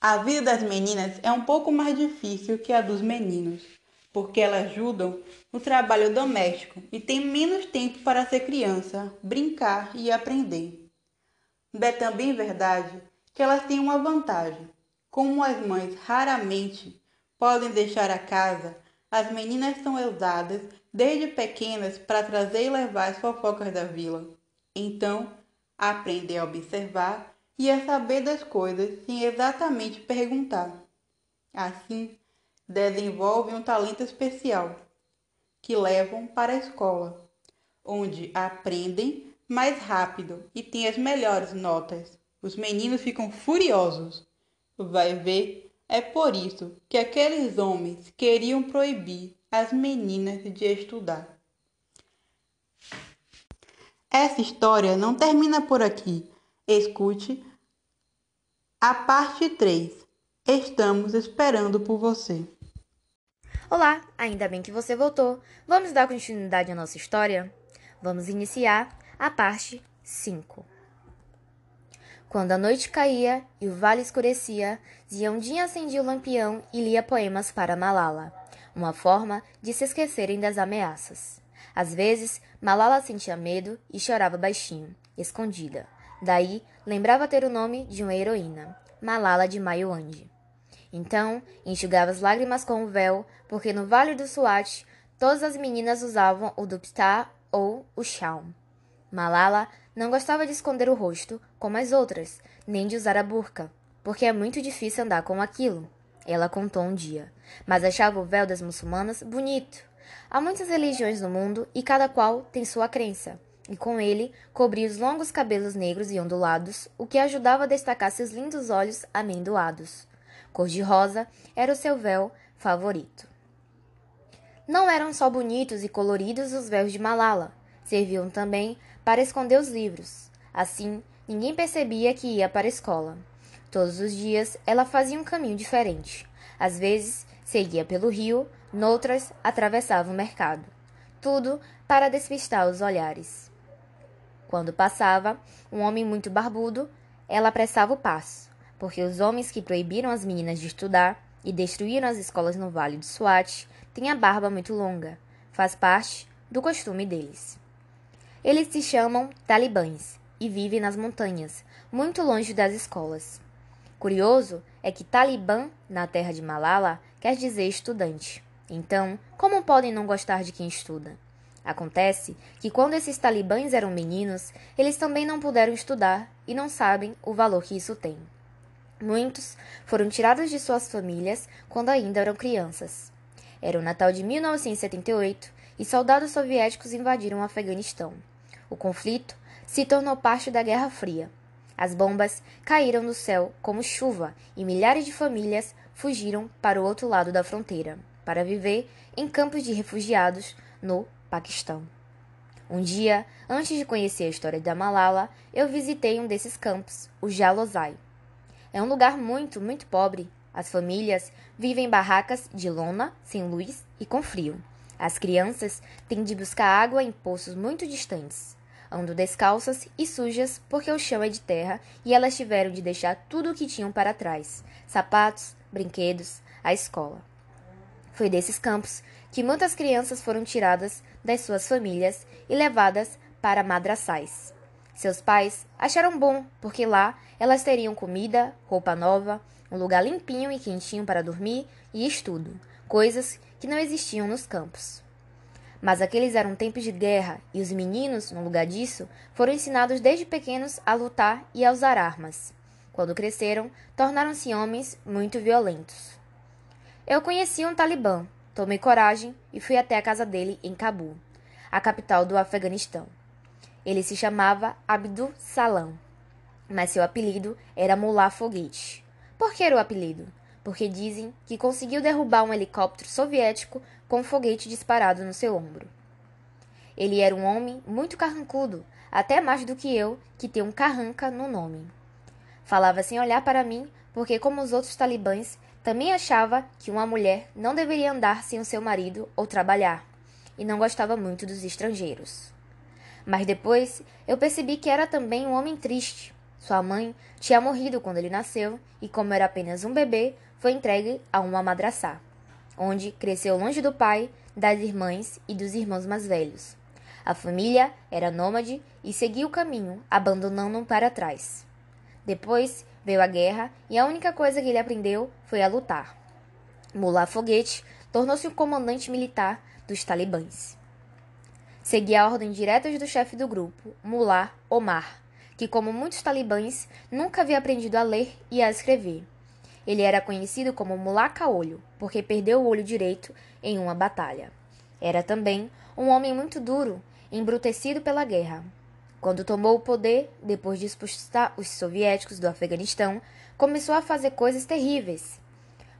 A vida das meninas é um pouco mais difícil que a dos meninos porque elas ajudam no trabalho doméstico e têm menos tempo para ser criança, brincar e aprender. É também verdade que elas têm uma vantagem. Como as mães raramente podem deixar a casa, as meninas são usadas desde pequenas para trazer e levar as fofocas da vila. Então, aprender a observar e a saber das coisas sem exatamente perguntar. Assim, desenvolvem um talento especial que levam para a escola, onde aprendem mais rápido e têm as melhores notas. Os meninos ficam furiosos. Vai ver, é por isso que aqueles homens queriam proibir as meninas de estudar. Essa história não termina por aqui. Escute a parte 3. Estamos esperando por você. Olá, ainda bem que você voltou. Vamos dar continuidade à nossa história? Vamos iniciar a parte 5. Quando a noite caía e o vale escurecia, Ziondin acendia o lampião e lia poemas para Malala, uma forma de se esquecerem das ameaças. Às vezes, Malala sentia medo e chorava baixinho, escondida. Daí, lembrava ter o nome de uma heroína, Malala de Mayuandi. Então, enxugava as lágrimas com o véu, porque no Vale do Swat, todas as meninas usavam o duptar ou o shawl. Malala não gostava de esconder o rosto, como as outras, nem de usar a burca, porque é muito difícil andar com aquilo. Ela contou um dia, mas achava o véu das muçulmanas bonito. Há muitas religiões no mundo e cada qual tem sua crença, e com ele cobria os longos cabelos negros e ondulados, o que ajudava a destacar seus lindos olhos amendoados. Cor-de-rosa era o seu véu favorito. Não eram só bonitos e coloridos os véus de Malala, serviam também para esconder os livros. Assim, ninguém percebia que ia para a escola. Todos os dias ela fazia um caminho diferente. Às vezes, seguia pelo rio, noutras, atravessava o mercado. Tudo para despistar os olhares. Quando passava um homem muito barbudo, ela apressava o passo, porque os homens que proibiram as meninas de estudar e destruíram as escolas no Vale do Swat têm a barba muito longa. Faz parte do costume deles. Eles se chamam talibãs e vivem nas montanhas, muito longe das escolas. Curioso é que talibã, na terra de Malala, quer dizer estudante. Então, como podem não gostar de quem estuda? Acontece que quando esses talibãs eram meninos, eles também não puderam estudar e não sabem o valor que isso tem. Muitos foram tirados de suas famílias quando ainda eram crianças. Era o Natal de 1978 e soldados soviéticos invadiram o Afeganistão. O conflito se tornou parte da Guerra Fria. As bombas caíram do céu como chuva e milhares de famílias fugiram para o outro lado da fronteira, para viver em campos de refugiados no Paquistão. Um dia, antes de conhecer a história da Malala, eu visitei um desses campos, o Jalozai. É um lugar muito, muito pobre. As famílias vivem em barracas de lona, sem luz e com frio. As crianças têm de buscar água em poços muito distantes. Ando descalças e sujas porque o chão é de terra e elas tiveram de deixar tudo o que tinham para trás: sapatos, brinquedos, a escola. Foi desses campos que muitas crianças foram tiradas das suas famílias e levadas para madraçais. Seus pais acharam bom, porque lá elas teriam comida, roupa nova, um lugar limpinho e quentinho para dormir e estudo, coisas que não existiam nos campos. Mas aqueles eram tempos de guerra e os meninos, no lugar disso, foram ensinados desde pequenos a lutar e a usar armas. Quando cresceram, tornaram-se homens muito violentos. Eu conheci um talibã, tomei coragem e fui até a casa dele em Cabul, a capital do Afeganistão. Ele se chamava Abdul Salam, mas seu apelido era Mullah Foguete. Por que era o apelido? Porque dizem que conseguiu derrubar um helicóptero soviético com um foguete disparado no seu ombro. Ele era um homem muito carrancudo, até mais do que eu, que tem um carranca no nome. Falava sem olhar para mim, porque, como os outros talibãs, também achava que uma mulher não deveria andar sem o seu marido ou trabalhar, e não gostava muito dos estrangeiros. Mas depois eu percebi que era também um homem triste. Sua mãe tinha morrido quando ele nasceu, e como era apenas um bebê, foi entregue a uma madraçá onde cresceu longe do pai, das irmãs e dos irmãos mais velhos. A família era nômade e seguia o caminho, abandonando-o para trás. Depois veio a guerra e a única coisa que ele aprendeu foi a lutar. Mullah Foguete tornou-se o comandante militar dos talibãs. Seguia a ordem diretas do chefe do grupo, Mullah Omar, que, como muitos talibãs, nunca havia aprendido a ler e a escrever. Ele era conhecido como Mulaca Olho, porque perdeu o olho direito em uma batalha. Era também um homem muito duro, embrutecido pela guerra. Quando tomou o poder, depois de expulsar os soviéticos do Afeganistão, começou a fazer coisas terríveis.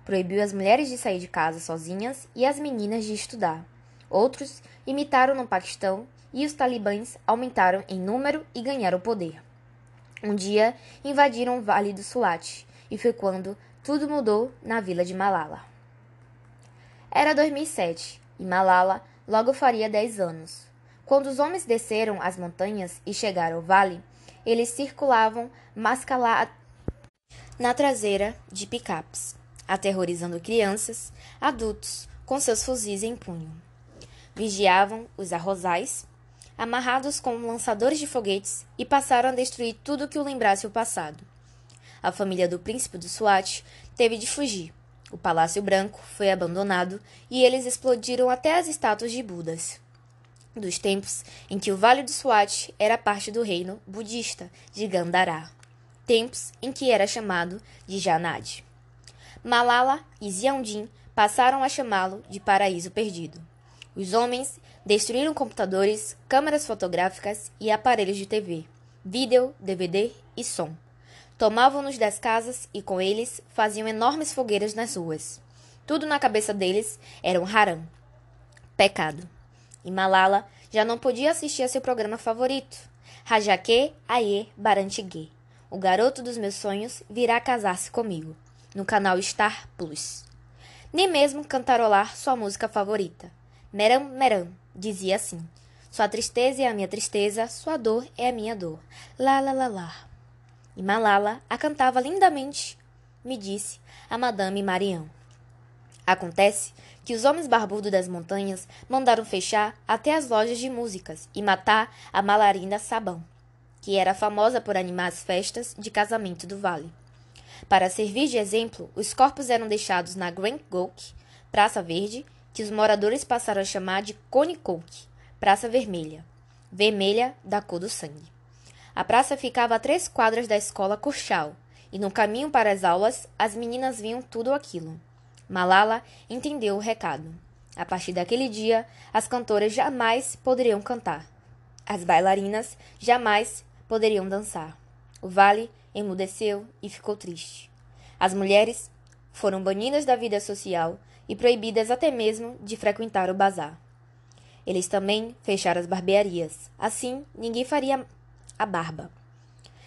Proibiu as mulheres de sair de casa sozinhas e as meninas de estudar. Outros imitaram no Paquistão e os talibãs aumentaram em número e ganharam poder. Um dia invadiram o Vale do Swat e foi quando tudo mudou na vila de Malala. Era 2007 e Malala logo faria 10 anos. Quando os homens desceram as montanhas e chegaram ao vale, eles circulavam mascalados na traseira de picapes, aterrorizando crianças, adultos, com seus fuzis em punho. Vigiavam os arrozais, amarrados com lançadores de foguetes, e passaram a destruir tudo que o lembrasse o passado. A família do príncipe do SWAT teve de fugir. O Palácio Branco foi abandonado e eles explodiram até as estátuas de Budas. Dos tempos em que o Vale do Swat era parte do reino budista de Gandhara. Tempos em que era chamado de Janad. Malala e Xiaodin passaram a chamá-lo de Paraíso Perdido. Os homens destruíram computadores, câmeras fotográficas e aparelhos de TV, vídeo, DVD e som. Tomavam-nos das casas e com eles faziam enormes fogueiras nas ruas. Tudo na cabeça deles era um haram, pecado. E Malala já não podia assistir a seu programa favorito, Rajake Aye Barantigue. O garoto dos meus sonhos virá casar-se comigo, no canal Star Plus. Nem mesmo cantarolar sua música favorita. Meram Meram dizia assim: Sua tristeza é a minha tristeza, sua dor é a minha dor. Lá, lá, lá, lá. E Malala a cantava lindamente, me disse a Madame Marian. Acontece que os homens barbudos das montanhas mandaram fechar até as lojas de músicas e matar a Malarinda Sabão, que era famosa por animar as festas de casamento do vale. Para servir de exemplo, os corpos eram deixados na Grand Gulk, Praça Verde, que os moradores passaram a chamar de Cone Praça Vermelha, vermelha da cor do sangue. A praça ficava a três quadras da escola Kurchal, e no caminho para as aulas, as meninas viam tudo aquilo. Malala entendeu o recado. A partir daquele dia, as cantoras jamais poderiam cantar. As bailarinas jamais poderiam dançar. O vale emudeceu e ficou triste. As mulheres foram banidas da vida social e proibidas até mesmo de frequentar o bazar. Eles também fecharam as barbearias. Assim, ninguém faria a barba.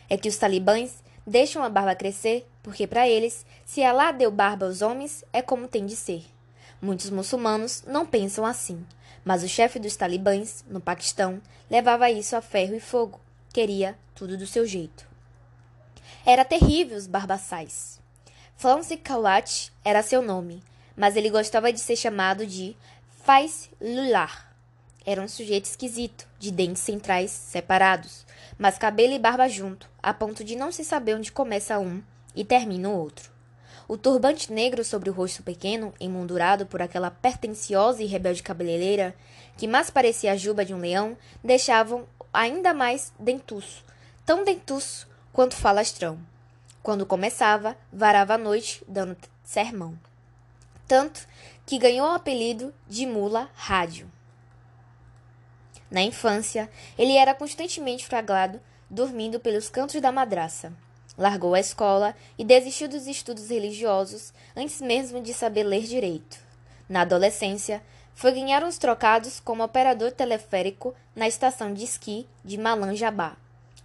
É que os talibãs deixam a barba crescer porque, para eles, se Allah deu barba aos homens, é como tem de ser. Muitos muçulmanos não pensam assim, mas o chefe dos talibãs, no Paquistão, levava isso a ferro e fogo, queria tudo do seu jeito. Era terrível os barbaçais. Flancy Kawat era seu nome, mas ele gostava de ser chamado de Faiz Lular. Era um sujeito esquisito, de dentes centrais separados, mas cabelo e barba junto, a ponto de não se saber onde começa um e termina o outro. O turbante negro sobre o rosto pequeno, emoldurado por aquela pertenciosa e rebelde cabeleireira, que mais parecia a juba de um leão, deixavam ainda mais dentuço, tão dentuço quanto falastrão. Quando começava, varava a noite, dando sermão. Tanto que ganhou o apelido de mula rádio. Na infância, ele era constantemente fraglado, dormindo pelos cantos da madraça. Largou a escola e desistiu dos estudos religiosos antes mesmo de saber ler direito. Na adolescência, foi ganhar uns trocados como operador teleférico na estação de esqui de Malanjabá,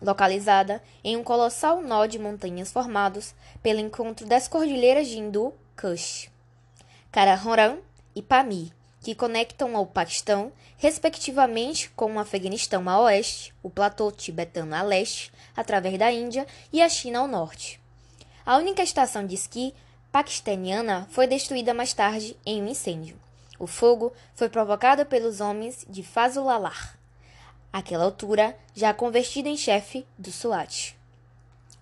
localizada em um colossal nó de montanhas formados pelo encontro das cordilheiras de Hindu Kush, Karakoram e Pamir que conectam ao Paquistão, respectivamente com o Afeganistão a oeste, o platô tibetano a leste, através da Índia, e a China ao norte. A única estação de esqui paquistaniana foi destruída mais tarde em um incêndio. O fogo foi provocado pelos homens de Fazulalar, àquela altura já convertido em chefe do SWAT.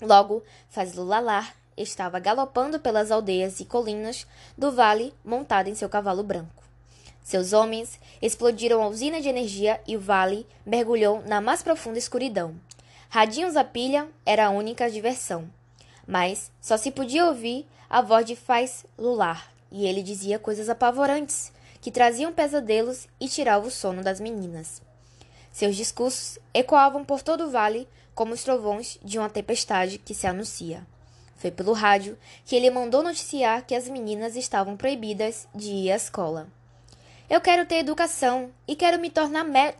Logo, Fazulalar estava galopando pelas aldeias e colinas do vale montado em seu cavalo branco. Seus homens explodiram a usina de energia e o vale mergulhou na mais profunda escuridão. Radinhos a pilha era a única diversão. Mas só se podia ouvir a voz de Faz Lular, e ele dizia coisas apavorantes, que traziam pesadelos e tiravam o sono das meninas. Seus discursos ecoavam por todo o vale como os trovões de uma tempestade que se anuncia. Foi pelo rádio que ele mandou noticiar que as meninas estavam proibidas de ir à escola. Eu quero ter educação e quero me tornar mé...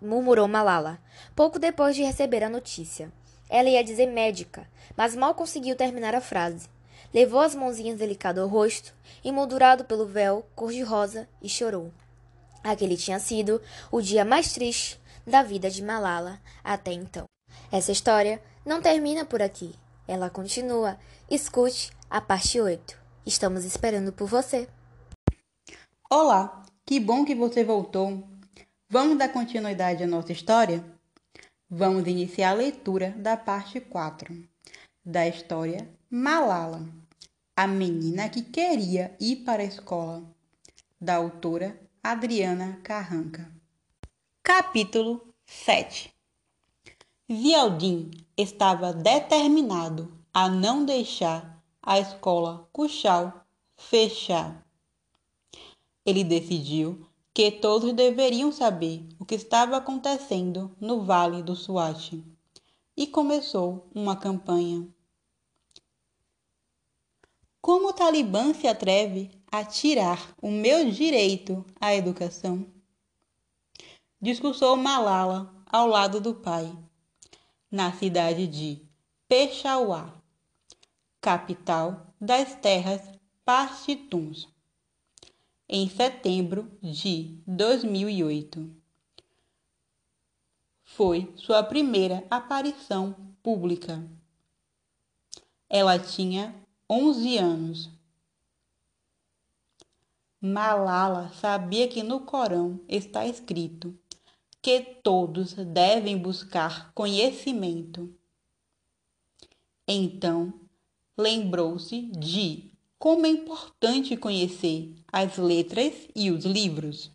murmurou Malala, pouco depois de receber a notícia. Ela ia dizer médica, mas mal conseguiu terminar a frase. Levou as mãozinhas delicadas ao rosto, emoldurado pelo véu cor-de-rosa, e chorou. Aquele tinha sido o dia mais triste da vida de Malala até então. Essa história não termina por aqui. Ela continua. Escute a parte 8. Estamos esperando por você. Olá, que bom que você voltou. Vamos dar continuidade à nossa história? Vamos iniciar a leitura da parte 4 da história Malala, a menina que queria ir para a escola, da autora Adriana Carranca. Capítulo 7 Zialdin estava determinado a não deixar a escola Cuchal fechar. Ele decidiu que todos deveriam saber o que estava acontecendo no Vale do Swat e começou uma campanha. Como o Talibã se atreve a tirar o meu direito à educação? Discursou Malala ao lado do pai, na cidade de Peshawar, capital das terras Pashtuns em setembro de 2008. Foi sua primeira aparição pública. Ela tinha 11 anos. Malala sabia que no Corão está escrito que todos devem buscar conhecimento. Então, lembrou-se de como é importante conhecer as letras e os livros.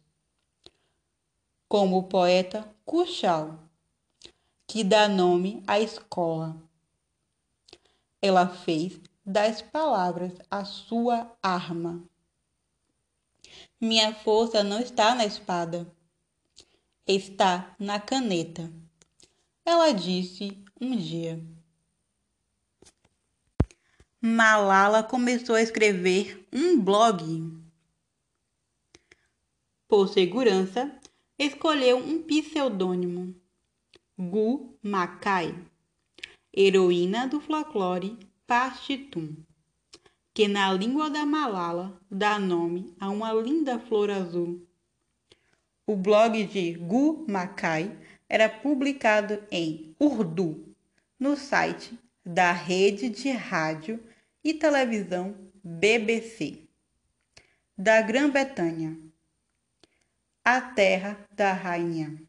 Como o poeta Kuchal, que dá nome à escola. Ela fez das palavras a sua arma. Minha força não está na espada, está na caneta. Ela disse um dia. Malala começou a escrever um blog. Por segurança, escolheu um pseudônimo, Gu Makai, heroína do folclore Pashtun, que na língua da Malala dá nome a uma linda flor azul. O blog de Gu Makai era publicado em Urdu no site da rede de rádio e televisão BBC, da Grã-Bretanha, a terra da rainha.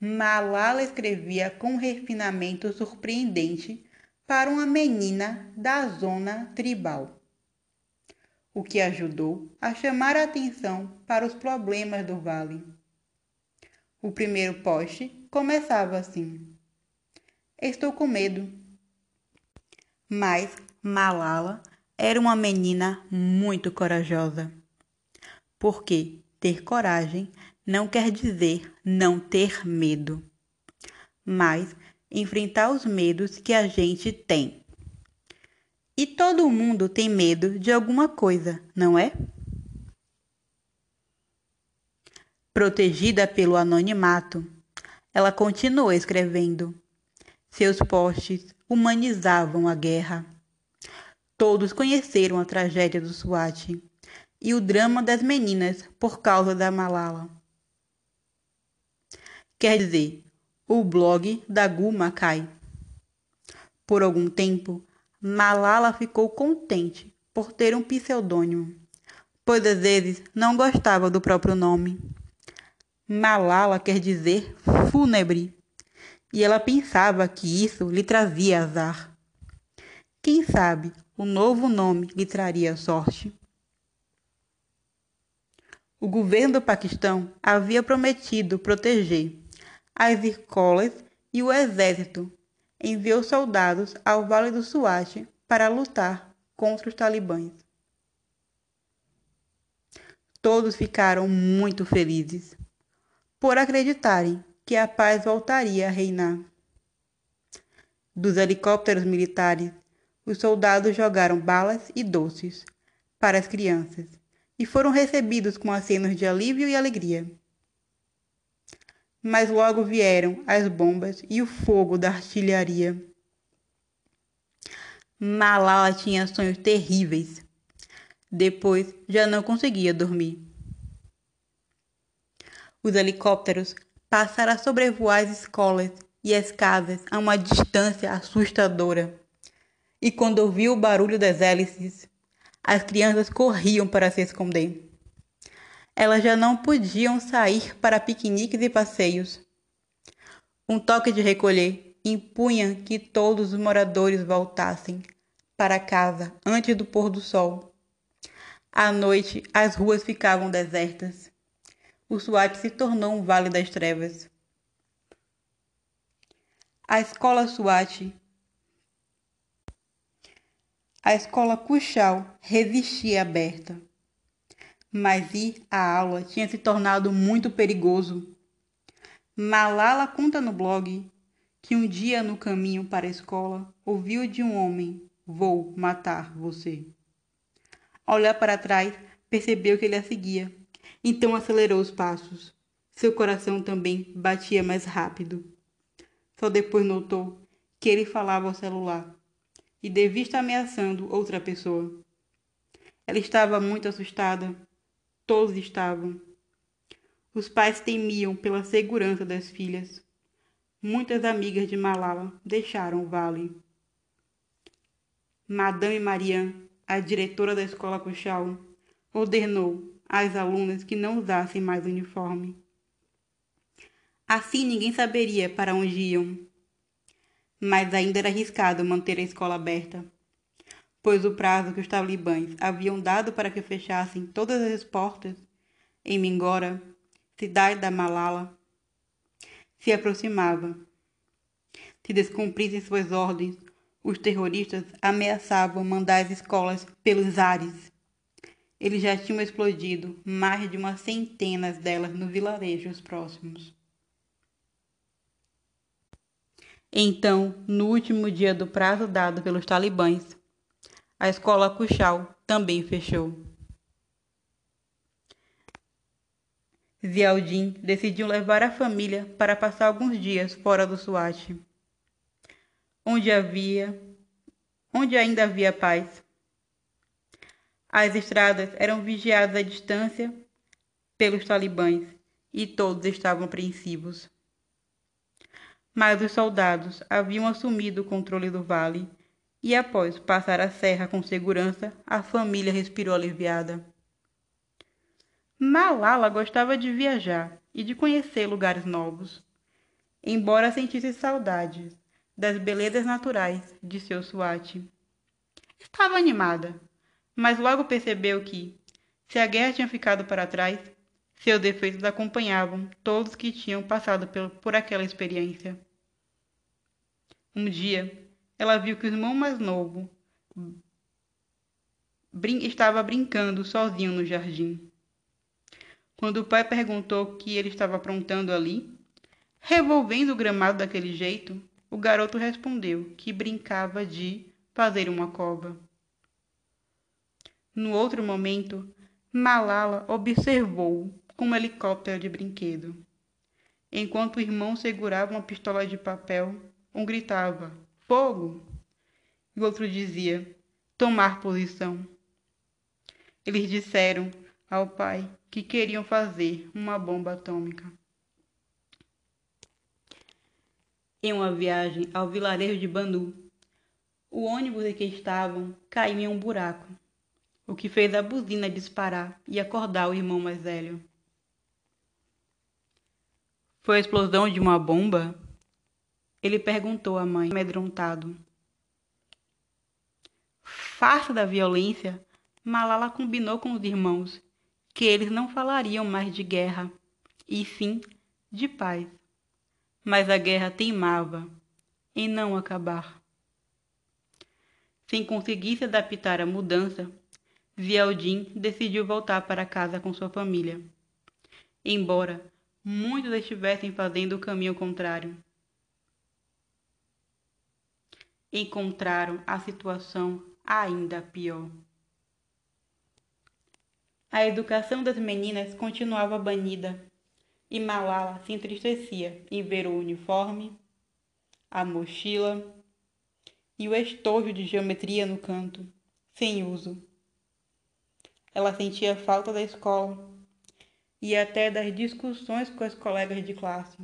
Malala escrevia com refinamento surpreendente para uma menina da zona tribal, o que ajudou a chamar a atenção para os problemas do vale. O primeiro poste começava assim: Estou com medo. Mas Malala era uma menina muito corajosa. Porque ter coragem não quer dizer não ter medo, mas enfrentar os medos que a gente tem. E todo mundo tem medo de alguma coisa, não é? Protegida pelo anonimato, ela continuou escrevendo. Seus posts humanizavam a guerra. Todos conheceram a tragédia do Swat e o drama das meninas por causa da Malala. Quer dizer, o blog da Gu Makai. Por algum tempo, Malala ficou contente por ter um pseudônimo, pois às vezes não gostava do próprio nome. Malala quer dizer fúnebre, e ela pensava que isso lhe trazia azar. Quem sabe o novo nome lhe traria sorte. O governo do Paquistão havia prometido proteger as escolas e o exército enviou soldados ao Vale do Swat para lutar contra os talibãs. Todos ficaram muito felizes por acreditarem que a paz voltaria a reinar. Dos helicópteros militares os soldados jogaram balas e doces para as crianças e foram recebidos com acenos de alívio e alegria. Mas logo vieram as bombas e o fogo da artilharia. Malala tinha sonhos terríveis. Depois já não conseguia dormir. Os helicópteros passaram a sobrevoar as escolas e as casas a uma distância assustadora. E quando ouviu o barulho das hélices, as crianças corriam para se esconder. Elas já não podiam sair para piqueniques e passeios. Um toque de recolher impunha que todos os moradores voltassem para casa antes do pôr do sol. À noite, as ruas ficavam desertas. O SWAT se tornou um vale das trevas. A escola SWAT a escola Cuxal resistia aberta, mas ir à aula tinha se tornado muito perigoso. Malala conta no blog que um dia no caminho para a escola ouviu de um homem: Vou matar você. Ao olhar para trás, percebeu que ele a seguia, então acelerou os passos. Seu coração também batia mais rápido. Só depois notou que ele falava ao celular e devia estar ameaçando outra pessoa. Ela estava muito assustada. Todos estavam. Os pais temiam pela segurança das filhas. Muitas amigas de Malala deixaram o vale. Madame Marianne, a diretora da escola Cuxal, ordenou às alunas que não usassem mais uniforme. Assim ninguém saberia para onde iam mas ainda era arriscado manter a escola aberta, pois o prazo que os talibãs haviam dado para que fechassem todas as portas em Mingora, cidade da Malala, se aproximava. Se descumprissem suas ordens, os terroristas ameaçavam mandar as escolas pelos ares. Eles já tinham explodido mais de umas centenas delas nos vilarejos próximos. Então, no último dia do prazo dado pelos talibãs, a escola Kuchal também fechou. Zialdin decidiu levar a família para passar alguns dias fora do Swat, onde havia, onde ainda havia paz. As estradas eram vigiadas à distância pelos talibãs e todos estavam apreensivos mas os soldados haviam assumido o controle do vale e, após passar a serra com segurança, a família respirou aliviada. Malala gostava de viajar e de conhecer lugares novos, embora sentisse saudades das belezas naturais de seu Swat. Estava animada, mas logo percebeu que, se a guerra tinha ficado para trás, seus defeitos acompanhavam todos que tinham passado por aquela experiência. Um dia, ela viu que o irmão mais novo brin estava brincando sozinho no jardim. Quando o pai perguntou o que ele estava aprontando ali, revolvendo o gramado daquele jeito, o garoto respondeu que brincava de fazer uma cova. No outro momento, Malala observou um helicóptero de brinquedo, enquanto o irmão segurava uma pistola de papel um gritava: Fogo! E o outro dizia: Tomar posição. Eles disseram ao pai que queriam fazer uma bomba atômica. Em uma viagem ao vilarejo de Banu, o ônibus em que estavam caiu em um buraco, o que fez a buzina disparar e acordar o irmão mais velho. Foi a explosão de uma bomba? Ele perguntou à mãe, amedrontado. Farsa da violência, Malala combinou com os irmãos que eles não falariam mais de guerra, e sim de paz. Mas a guerra teimava em não acabar. Sem conseguir se adaptar à mudança, Zialdin decidiu voltar para casa com sua família, embora muitos estivessem fazendo o caminho contrário. Encontraram a situação ainda pior. A educação das meninas continuava banida e Malala se entristecia em ver o uniforme, a mochila e o estojo de geometria no canto, sem uso. Ela sentia falta da escola e até das discussões com as colegas de classe.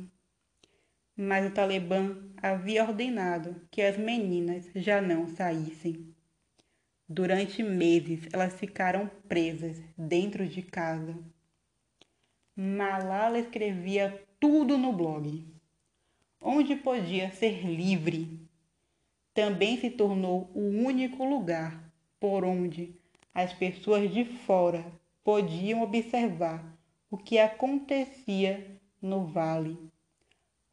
Mas o Talibã havia ordenado que as meninas já não saíssem. Durante meses elas ficaram presas dentro de casa. Malala escrevia tudo no blog, onde podia ser livre. Também se tornou o único lugar por onde as pessoas de fora podiam observar o que acontecia no vale,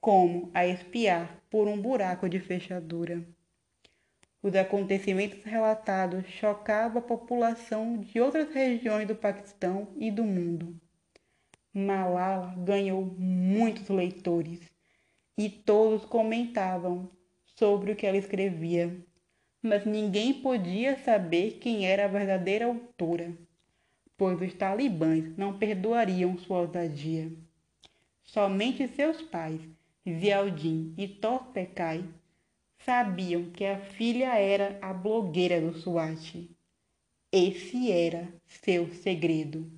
como a espiar por um buraco de fechadura. Os acontecimentos relatados chocavam a população de outras regiões do Paquistão e do mundo. Malala ganhou muitos leitores e todos comentavam sobre o que ela escrevia, mas ninguém podia saber quem era a verdadeira autora, pois os talibãs não perdoariam sua ousadia. Somente seus pais, Zialdin e Torpekai, sabiam que a filha era a blogueira do SWAT. Esse era seu segredo.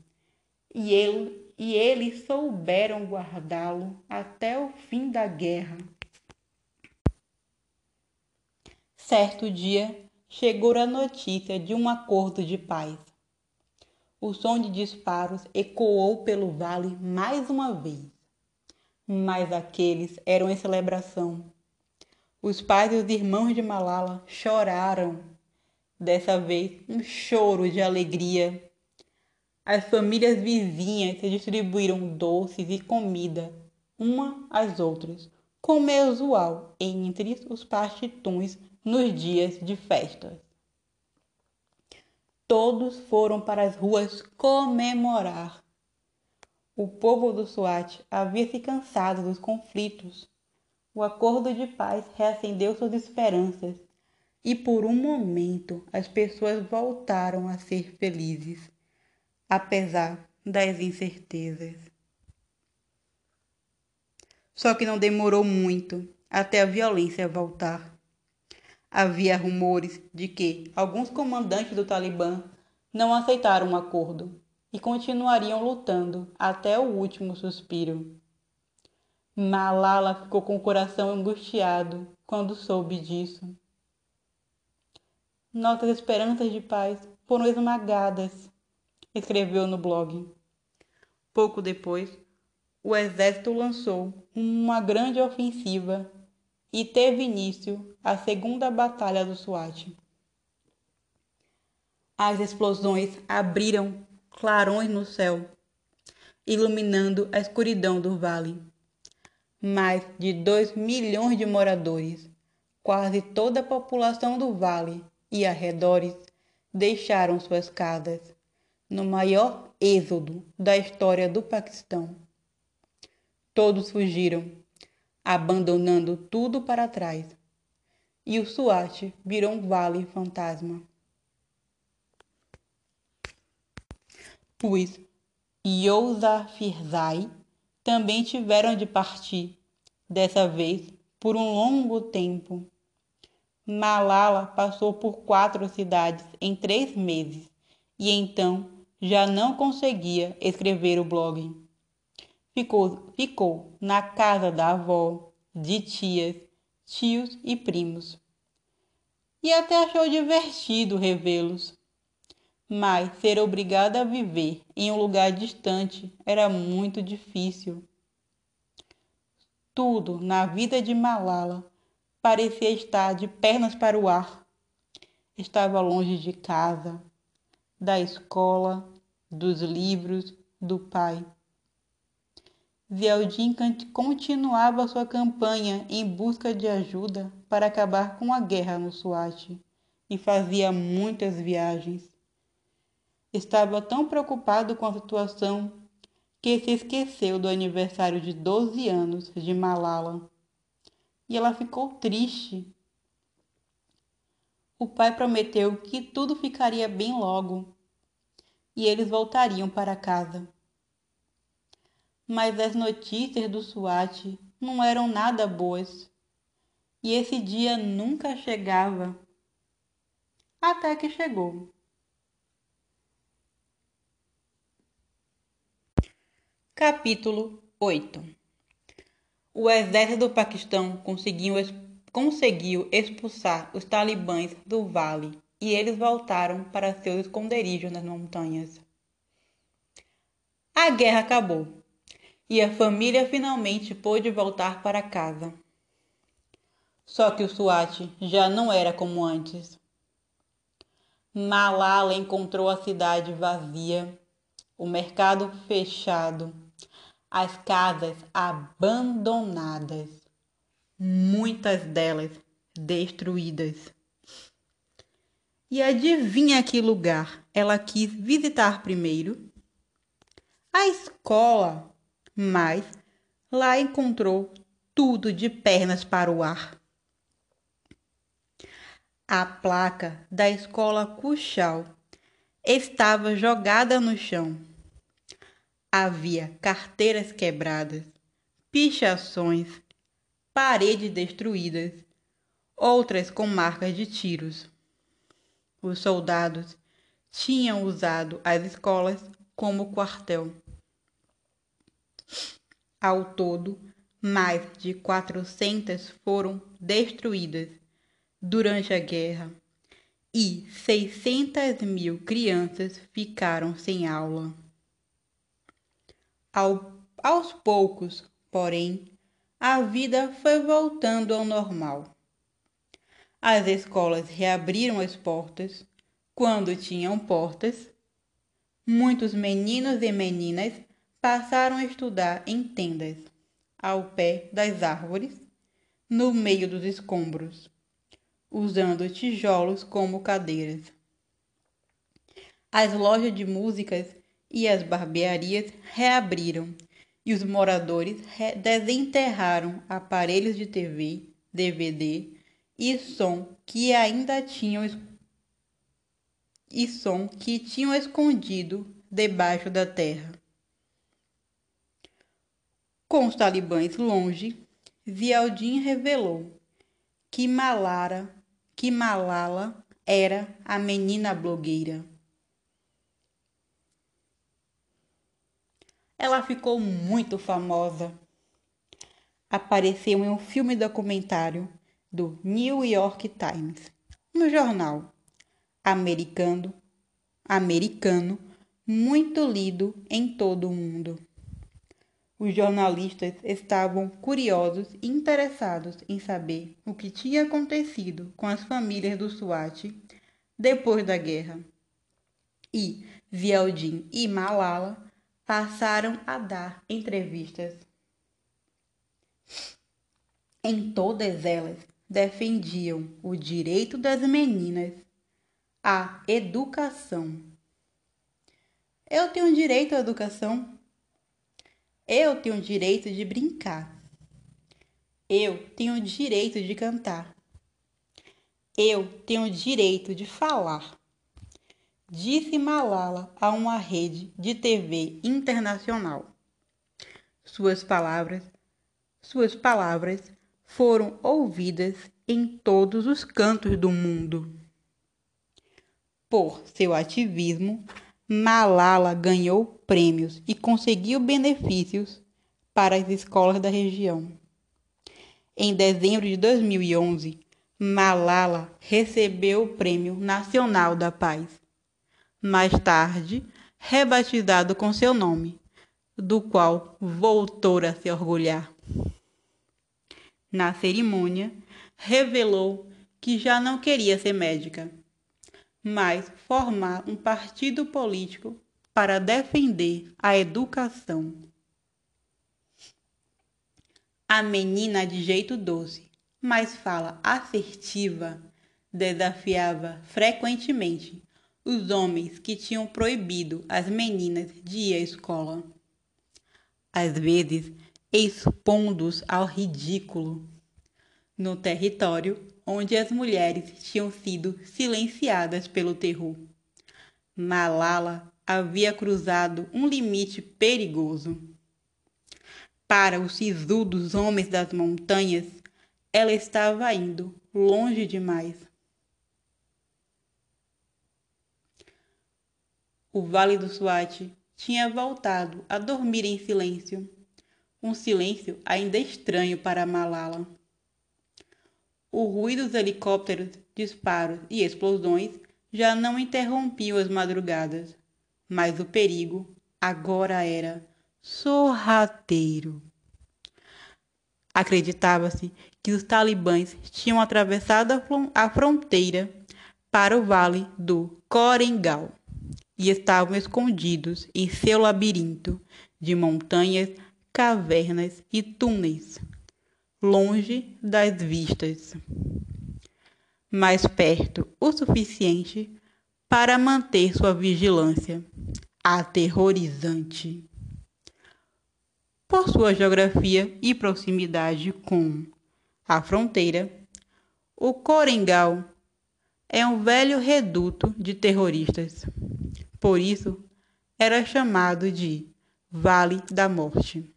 E, ele, e eles souberam guardá-lo até o fim da guerra. Certo dia, chegou a notícia de um acordo de paz. O som de disparos ecoou pelo vale mais uma vez. Mas aqueles eram em celebração os pais e os irmãos de Malala choraram. Dessa vez, um choro de alegria. As famílias vizinhas se distribuíram doces e comida, uma às outras, como é usual entre os pastituns nos dias de festas. Todos foram para as ruas comemorar. O povo do Swat havia se cansado dos conflitos o acordo de paz reacendeu suas esperanças e por um momento as pessoas voltaram a ser felizes, apesar das incertezas. Só que não demorou muito até a violência voltar. Havia rumores de que alguns comandantes do Talibã não aceitaram o um acordo e continuariam lutando até o último suspiro. Malala ficou com o coração angustiado quando soube disso. Nossas esperanças de paz foram esmagadas, escreveu no blog. Pouco depois, o exército lançou uma grande ofensiva e teve início a segunda batalha do Swat. As explosões abriram clarões no céu, iluminando a escuridão do vale mais de 2 milhões de moradores, quase toda a população do vale e arredores, deixaram suas casas, no maior êxodo da história do Paquistão. Todos fugiram, abandonando tudo para trás, e o Swat virou um vale fantasma. Pois Yousafzai também tiveram de partir, dessa vez por um longo tempo. Malala passou por quatro cidades em três meses e então já não conseguia escrever o blog. Ficou, ficou na casa da avó, de tias, tios e primos. E até achou divertido revê-los mas ser obrigada a viver em um lugar distante era muito difícil. Tudo na vida de Malala parecia estar de pernas para o ar. Estava longe de casa, da escola, dos livros, do pai. Zeldin continuava sua campanha em busca de ajuda para acabar com a guerra no Swat e fazia muitas viagens. Estava tão preocupado com a situação que se esqueceu do aniversário de 12 anos de Malala. E ela ficou triste. O pai prometeu que tudo ficaria bem logo e eles voltariam para casa. Mas as notícias do SWAT não eram nada boas e esse dia nunca chegava. Até que chegou. Capítulo 8 o exército do Paquistão conseguiu, conseguiu expulsar os talibãs do vale e eles voltaram para seus esconderijos nas montanhas. A guerra acabou e a família finalmente pôde voltar para casa. Só que o SWAT já não era como antes. Malala encontrou a cidade vazia, o mercado fechado, as casas abandonadas, muitas delas destruídas. E adivinha que lugar ela quis visitar primeiro? A escola, mas lá encontrou tudo de pernas para o ar. A placa da escola Cuchal estava jogada no chão. Havia carteiras quebradas, pichações, paredes destruídas, outras com marcas de tiros. Os soldados tinham usado as escolas como quartel. Ao todo, mais de 400 foram destruídas durante a guerra e 600 mil crianças ficaram sem aula. Ao, aos poucos, porém, a vida foi voltando ao normal. As escolas reabriram as portas quando tinham portas. Muitos meninos e meninas passaram a estudar em tendas, ao pé das árvores, no meio dos escombros, usando tijolos como cadeiras. As lojas de músicas e as barbearias reabriram e os moradores desenterraram aparelhos de TV, DVD e som que ainda tinham e som que tinham escondido debaixo da terra. Com os talibãs longe, Zialdin revelou que Malara, que Malala era a menina blogueira. Ela ficou muito famosa. Apareceu em um filme documentário do New York Times, no jornal americano, americano muito lido em todo o mundo. Os jornalistas estavam curiosos e interessados em saber o que tinha acontecido com as famílias do SWAT depois da guerra. E Zialdin e Malala passaram a dar entrevistas. Em todas elas, defendiam o direito das meninas à educação. Eu tenho direito à educação. Eu tenho direito de brincar. Eu tenho direito de cantar. Eu tenho direito de falar. Disse Malala a uma rede de TV internacional. Suas palavras, suas palavras foram ouvidas em todos os cantos do mundo. Por seu ativismo, Malala ganhou prêmios e conseguiu benefícios para as escolas da região. Em dezembro de 2011, Malala recebeu o Prêmio Nacional da Paz, mais tarde rebatizado com seu nome, do qual voltou a se orgulhar na cerimônia, revelou que já não queria ser médica, mas formar um partido político para defender a educação. A menina de jeito doce, mas fala assertiva, desafiava frequentemente os homens que tinham proibido as meninas de ir à escola. Às vezes, expondo-os ao ridículo, no território onde as mulheres tinham sido silenciadas pelo terror. Malala havia cruzado um limite perigoso. Para os sisudos homens das montanhas, ela estava indo longe demais. O Vale do Swat tinha voltado a dormir em silêncio um silêncio ainda estranho para Malala. O ruído dos helicópteros, disparos e explosões já não interrompiam as madrugadas, mas o perigo agora era sorrateiro. Acreditava-se que os talibãs tinham atravessado a fronteira para o vale do Corengal e estavam escondidos em seu labirinto de montanhas, cavernas e túneis, longe das vistas, mas perto o suficiente para manter sua vigilância aterrorizante. Por sua geografia e proximidade com a fronteira, o Corengal é um velho reduto de terroristas. Por isso, era chamado de Vale da Morte.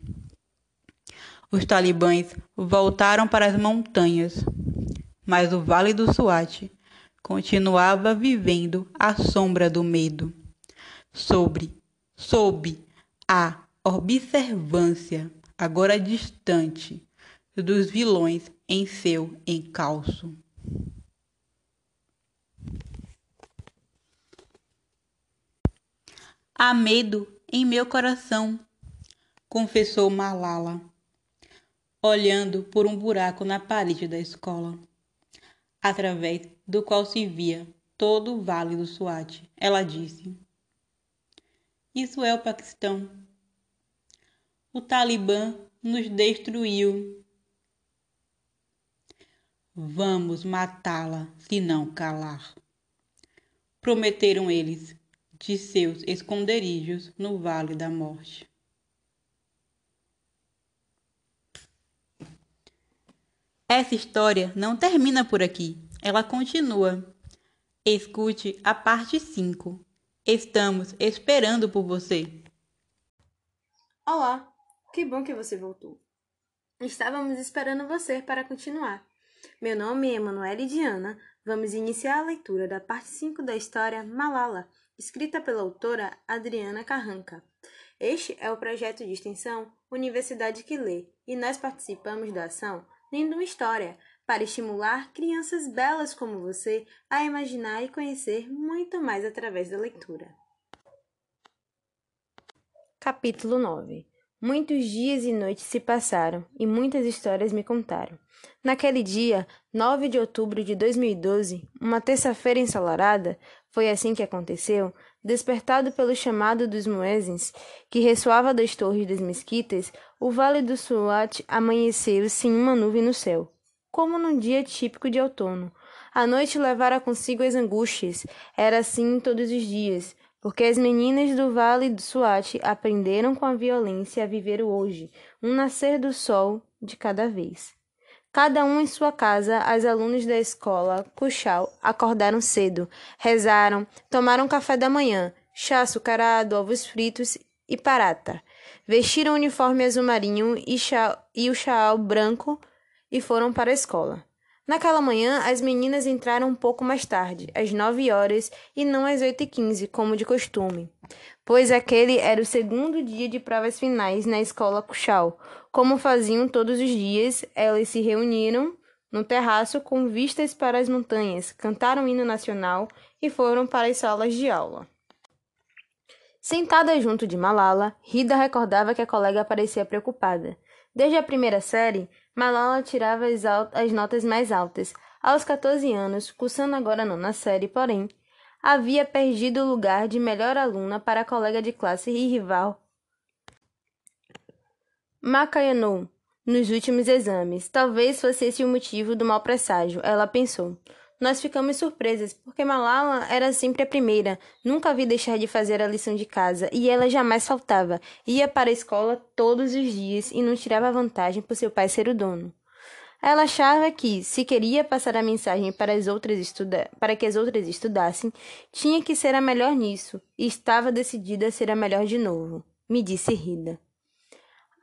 Os talibãs voltaram para as montanhas, mas o Vale do Swat continuava vivendo à sombra do medo, sobre, sob a observância, agora distante, dos vilões em seu encalço. Há medo em meu coração, confessou Malala, olhando por um buraco na parede da escola, através do qual se via todo o vale do Swat. Ela disse: Isso é o Paquistão. O Talibã nos destruiu. Vamos matá-la se não calar. Prometeram eles de seus esconderijos no vale da morte. Essa história não termina por aqui, ela continua. Escute a parte 5. Estamos esperando por você. Olá, que bom que você voltou. Estávamos esperando você para continuar. Meu nome é Emanuele Diana. Vamos iniciar a leitura da parte 5 da história Malala, escrita pela autora Adriana Carranca. Este é o projeto de extensão Universidade que Lê e nós participamos da ação Lendo uma História para estimular crianças belas como você a imaginar e conhecer muito mais através da leitura. Capítulo 9 Muitos dias e noites se passaram e muitas histórias me contaram. Naquele dia, 9 de outubro de 2012, uma terça-feira ensolarada, foi assim que aconteceu, despertado pelo chamado dos muezins, que ressoava das torres das mesquitas, o vale do Suat amanheceu sem uma nuvem no céu, como num dia típico de outono. A noite levara consigo as angústias, era assim todos os dias, porque as meninas do Vale do Suate aprenderam com a violência a viver o hoje, um nascer do sol de cada vez. Cada um em sua casa, as alunas da escola Cuxal acordaram cedo, rezaram, tomaram café da manhã, chá açucarado, ovos fritos e parata. Vestiram o uniforme azul marinho e, chá, e o chal branco e foram para a escola. Naquela manhã, as meninas entraram um pouco mais tarde, às nove horas, e não às oito e quinze, como de costume, pois aquele era o segundo dia de provas finais na escola Cuxal. Como faziam todos os dias, elas se reuniram no terraço com vistas para as montanhas, cantaram o hino nacional e foram para as salas de aula. Sentada junto de Malala, Rida recordava que a colega parecia preocupada. Desde a primeira série, Malala tirava as, as notas mais altas. Aos 14 anos, cursando agora a nona série, porém, havia perdido o lugar de melhor aluna para a colega de classe e rival Macayanou nos últimos exames. Talvez fosse esse o motivo do mau presságio, ela pensou. Nós ficamos surpresas, porque Malala era sempre a primeira, nunca vi deixar de fazer a lição de casa, e ela jamais faltava. Ia para a escola todos os dias e não tirava vantagem por seu pai ser o dono. Ela achava que, se queria passar a mensagem para, as outras estuda para que as outras estudassem, tinha que ser a melhor nisso, e estava decidida a ser a melhor de novo, me disse Rida.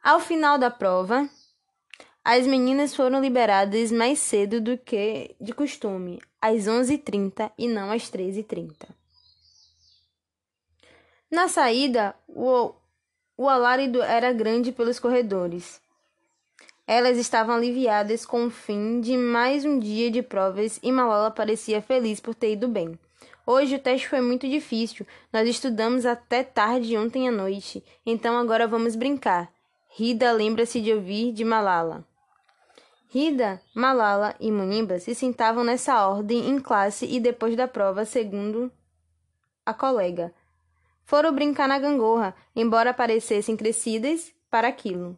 Ao final da prova, as meninas foram liberadas mais cedo do que de costume, às 11h30 e não às 13h30. Na saída, o, O alarido era grande pelos corredores. Elas estavam aliviadas com o fim de mais um dia de provas e Malala parecia feliz por ter ido bem. Hoje o teste foi muito difícil. Nós estudamos até tarde ontem à noite. Então agora vamos brincar. Rida lembra-se de ouvir de Malala. Rida, Malala e Muniba se sentavam nessa ordem em classe e depois da prova, segundo a colega. Foram brincar na gangorra, embora parecessem crescidas para aquilo.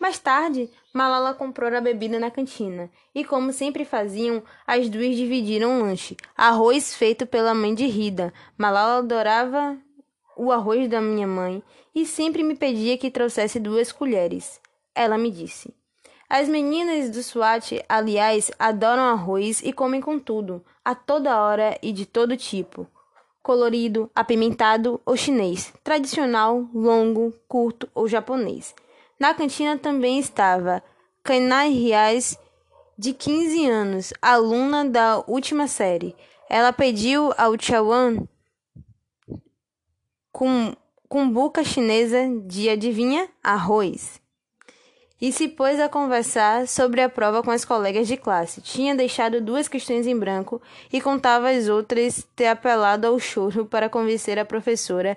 Mais tarde, Malala comprou a bebida na cantina, e como sempre faziam, as duas dividiram o lanche. Arroz feito pela mãe de Rida. Malala adorava o arroz da minha mãe e sempre me pedia que trouxesse duas colheres. Ela me disse. As meninas do SWAT, aliás, adoram arroz e comem com tudo, a toda hora e de todo tipo. Colorido, apimentado ou chinês, tradicional, longo, curto ou japonês. Na cantina também estava Kainai Rias, de 15 anos, aluna da última série. Ela pediu ao Chawan com cumbuca chinesa de adivinha arroz e se pôs a conversar sobre a prova com as colegas de classe. Tinha deixado duas questões em branco e contava as outras ter apelado ao choro para convencer a professora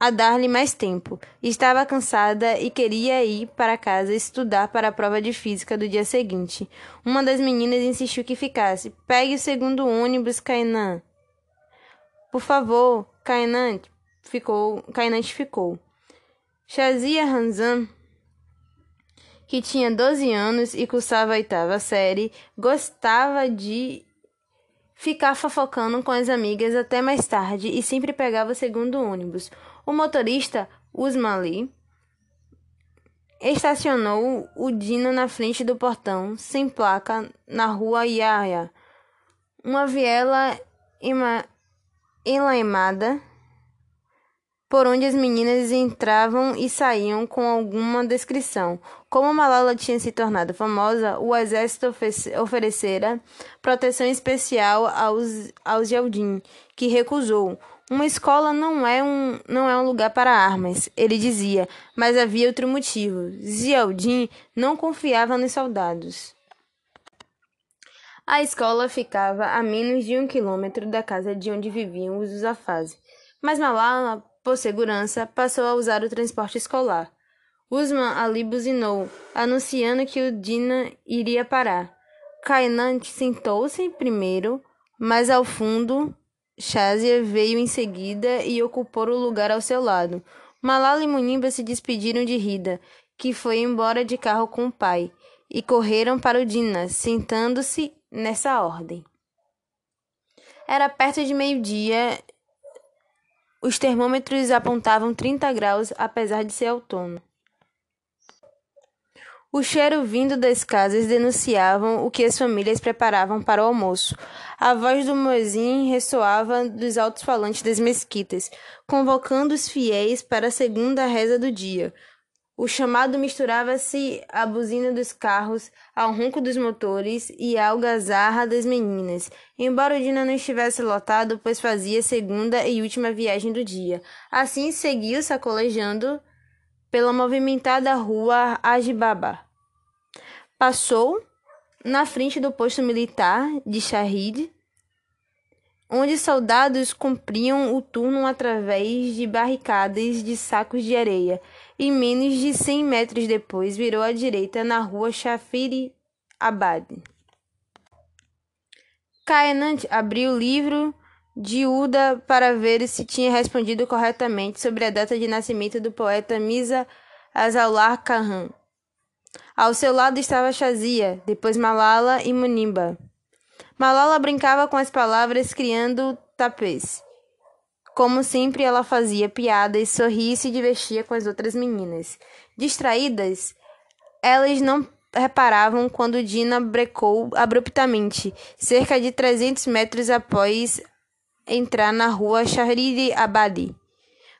a dar-lhe mais tempo. Estava cansada e queria ir para casa estudar para a prova de física do dia seguinte. Uma das meninas insistiu que ficasse. Pegue o segundo ônibus, Kainan. Por favor, Kainan ficou. Kainan ficou. Shazia Hanzan, que tinha 12 anos e cursava a oitava série, gostava de ficar fofocando com as amigas até mais tarde e sempre pegava o segundo ônibus. O motorista, Usman Ali, estacionou o Dino na frente do portão, sem placa, na rua Yahya. Uma viela enlaimada por onde as meninas entravam e saíam com alguma descrição. Como Malala tinha se tornado famosa, o exército oferecera proteção especial aos, aos Yaldin, que recusou. Uma escola não é um, não é um lugar para armas, ele dizia, mas havia outro motivo. Zialdin não confiava nos soldados. A escola ficava a menos de um quilômetro da casa de onde viviam os Uzafaz, mas Malala, por segurança, passou a usar o transporte escolar. Usman ali buzinou, anunciando que o Dina iria parar. Kainan sentou-se primeiro, mas ao fundo Shazia veio em seguida e ocupou o lugar ao seu lado. Malala e Munimba se despediram de Rida, que foi embora de carro com o pai, e correram para o Dina, sentando-se nessa ordem. Era perto de meio-dia. Os termômetros apontavam 30 graus, apesar de ser outono. O cheiro vindo das casas denunciavam o que as famílias preparavam para o almoço. A voz do muezzin ressoava dos altos-falantes das mesquitas, convocando os fiéis para a segunda reza do dia. O chamado misturava-se à buzina dos carros, ao ronco dos motores e à algazarra das meninas. Embora o Dina não estivesse lotado, pois fazia segunda e última viagem do dia. Assim seguiu sacolejando pela movimentada rua Ajibaba. Passou na frente do posto militar de Shahid, onde soldados cumpriam o turno através de barricadas de sacos de areia, e menos de cem metros depois virou à direita na rua Shafiri Abad. Kainant abriu o livro de Uda para ver se tinha respondido corretamente sobre a data de nascimento do poeta Misa Azaular Khan. Ao seu lado estava Shazia, depois Malala e Munimba. Malala brincava com as palavras criando tapês. Como sempre, ela fazia piadas, sorria e se divertia com as outras meninas. Distraídas, elas não reparavam quando Dina brecou abruptamente, cerca de 300 metros após entrar na rua Shahriri Abadi.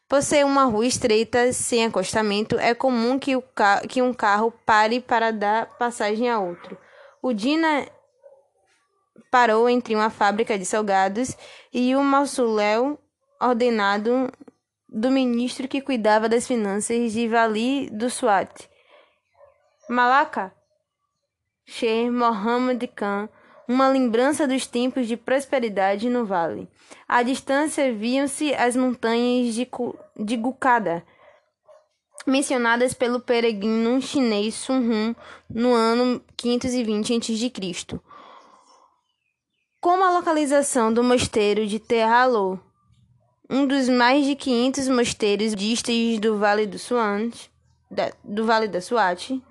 Por ser uma rua estreita, sem acostamento, é comum que, o que um carro pare para dar passagem a outro. O Dina parou entre uma fábrica de salgados e um mausoléu ordenado do ministro que cuidava das finanças de Vali do Swat. Malaka Sheikh Mohammed Khan, uma lembrança dos tempos de prosperidade no vale. À distância viam-se as montanhas de, de Gukada, mencionadas pelo peregrino chinês Sun Hun no ano 520 a.C. Como a localização do mosteiro de Terralo, um dos mais de 500 mosteiros budistas do Vale do da, do Vale da Swat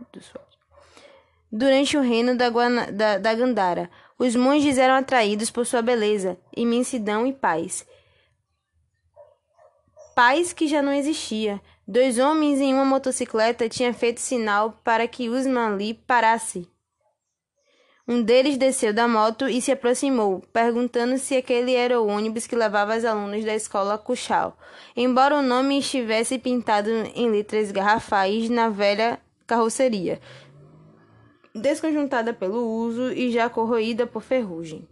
Durante o reino da, Guana, da, da Gandhara, os monges eram atraídos por sua beleza, imensidão e paz. Paz que já não existia. Dois homens em uma motocicleta tinham feito sinal para que Usman Ali parasse. Um deles desceu da moto e se aproximou, perguntando se aquele era o ônibus que levava os alunos da escola Kuchal. Embora o nome estivesse pintado em letras garrafais na velha carroceria, desconjuntada pelo uso e já corroída por ferrugem.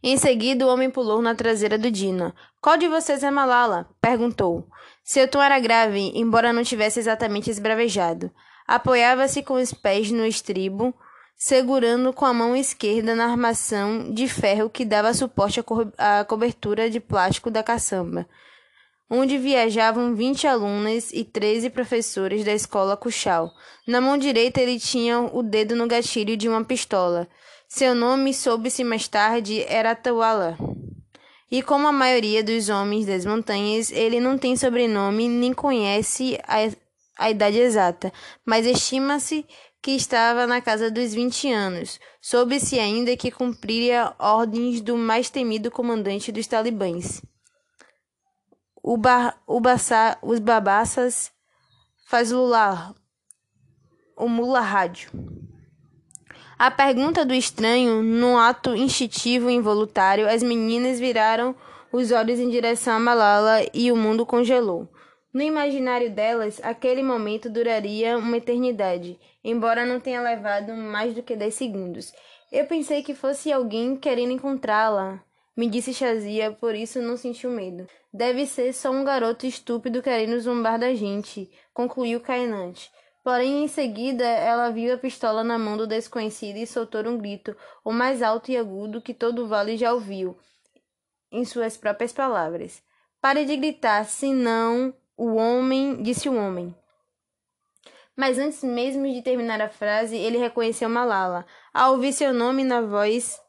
Em seguida, o homem pulou na traseira do Dina. Qual de vocês é Malala? perguntou. Seu tom era grave, embora não tivesse exatamente esbravejado. Apoiava-se com os pés no estribo, segurando com a mão esquerda na armação de ferro que dava suporte à cobertura de plástico da caçamba onde viajavam 20 alunas e 13 professores da escola Cuchal. Na mão direita ele tinha o dedo no gatilho de uma pistola. Seu nome, soube-se mais tarde, era Tawala. E como a maioria dos homens das montanhas, ele não tem sobrenome nem conhece a, a idade exata, mas estima-se que estava na casa dos 20 anos. Soube-se ainda que cumpria ordens do mais temido comandante dos talibãs o ba, o baça, os babaças faz lula, o mula rádio. A pergunta do estranho, num ato instintivo e involuntário, as meninas viraram os olhos em direção a Malala e o mundo congelou. No imaginário delas, aquele momento duraria uma eternidade, embora não tenha levado mais do que dez segundos. Eu pensei que fosse alguém querendo encontrá-la, me disse Shazia, por isso não sentiu medo. Deve ser só um garoto estúpido querendo zombar da gente, concluiu Cainante. Porém, em seguida, ela viu a pistola na mão do desconhecido e soltou um grito, o mais alto e agudo que todo o vale já ouviu, em suas próprias palavras. Pare de gritar, senão o homem, disse o homem. Mas antes mesmo de terminar a frase, ele reconheceu Malala. Ao ouvir seu nome na voz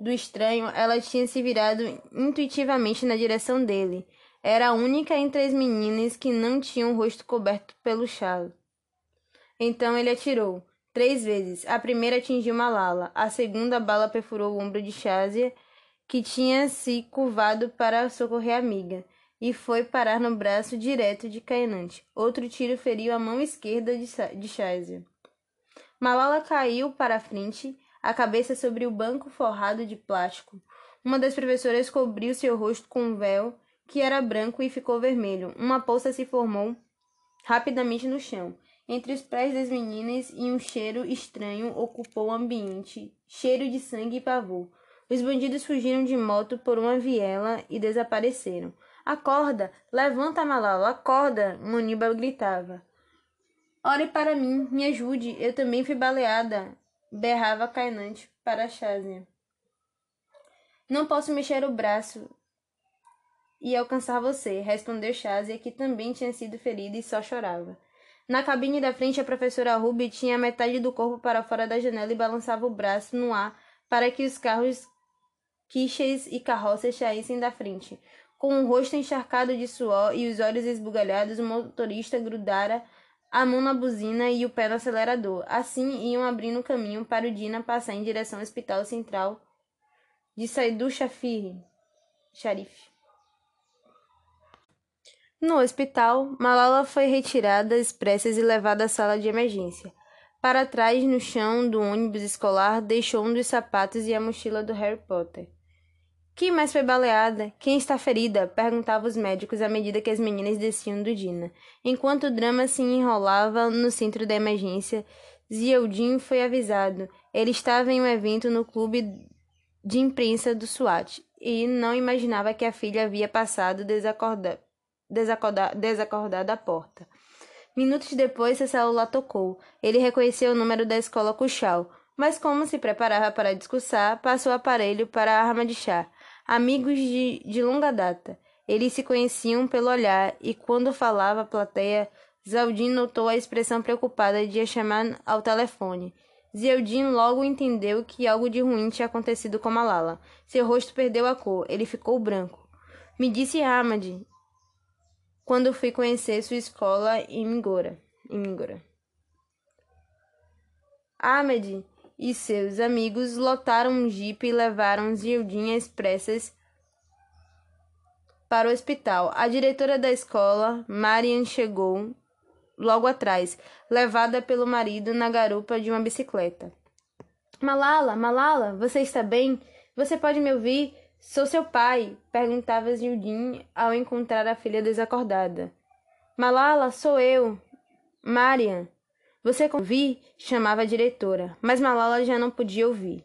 do estranho, ela tinha se virado intuitivamente na direção dele. Era a única entre as meninas que não tinha o rosto coberto pelo chalo. Então ele atirou três vezes. A primeira atingiu Malala, a segunda bala perfurou o ombro de Shazia, que tinha se curvado para socorrer a amiga, e foi parar no braço direto de Cainante. Outro tiro feriu a mão esquerda de Shazia. Malala caiu para a frente a cabeça sobre o banco forrado de plástico. Uma das professoras cobriu seu rosto com um véu que era branco e ficou vermelho. Uma poça se formou rapidamente no chão, entre os pés das meninas, e um cheiro estranho ocupou o ambiente cheiro de sangue e pavor. Os bandidos fugiram de moto por uma viela e desapareceram. Acorda! Levanta, Malala! Acorda! Muniba gritava. Ore para mim, me ajude, eu também fui baleada berrava Cainante para Shazia. Não posso mexer o braço e alcançar você, respondeu Shazia, que também tinha sido ferida e só chorava. Na cabine da frente, a professora Ruby tinha metade do corpo para fora da janela e balançava o braço no ar para que os carros quiches e carroças saíssem da frente. Com o rosto encharcado de suor e os olhos esbugalhados, o motorista grudara a mão na buzina e o pé no acelerador. Assim iam abrindo caminho para o Dina passar em direção ao Hospital Central de Saidu Shafir, Sharif. No hospital, Malala foi retirada às pressas e levada à sala de emergência. Para trás, no chão do ônibus escolar, deixou um dos sapatos e a mochila do Harry Potter. Quem mais foi baleada? Quem está ferida? perguntavam os médicos à medida que as meninas desciam do Dina. Enquanto o drama se enrolava no centro da emergência, Zieldin foi avisado. Ele estava em um evento no clube de imprensa do SWAT e não imaginava que a filha havia passado desacordada desacordado à porta. Minutos depois, seu celular tocou. Ele reconheceu o número da escola Cuxal, mas como se preparava para discursar, passou o aparelho para a arma de chá. Amigos de, de longa data. Eles se conheciam pelo olhar, e quando falava a plateia, Zaldin notou a expressão preocupada de a chamar ao telefone. Zeldin logo entendeu que algo de ruim tinha acontecido com Malala. Seu rosto perdeu a cor, ele ficou branco. Me disse Ahmad, quando fui conhecer sua escola em Mingora. Em Mingora. Ahmed e seus amigos lotaram um jipe e levaram Zildin expressas para o hospital. A diretora da escola, Marian, chegou logo atrás, levada pelo marido na garupa de uma bicicleta. Malala, Malala, você está bem? Você pode me ouvir? Sou seu pai, perguntava Zildin ao encontrar a filha desacordada. Malala, sou eu. Marian. Você ouvi? chamava a diretora, mas Malala já não podia ouvir.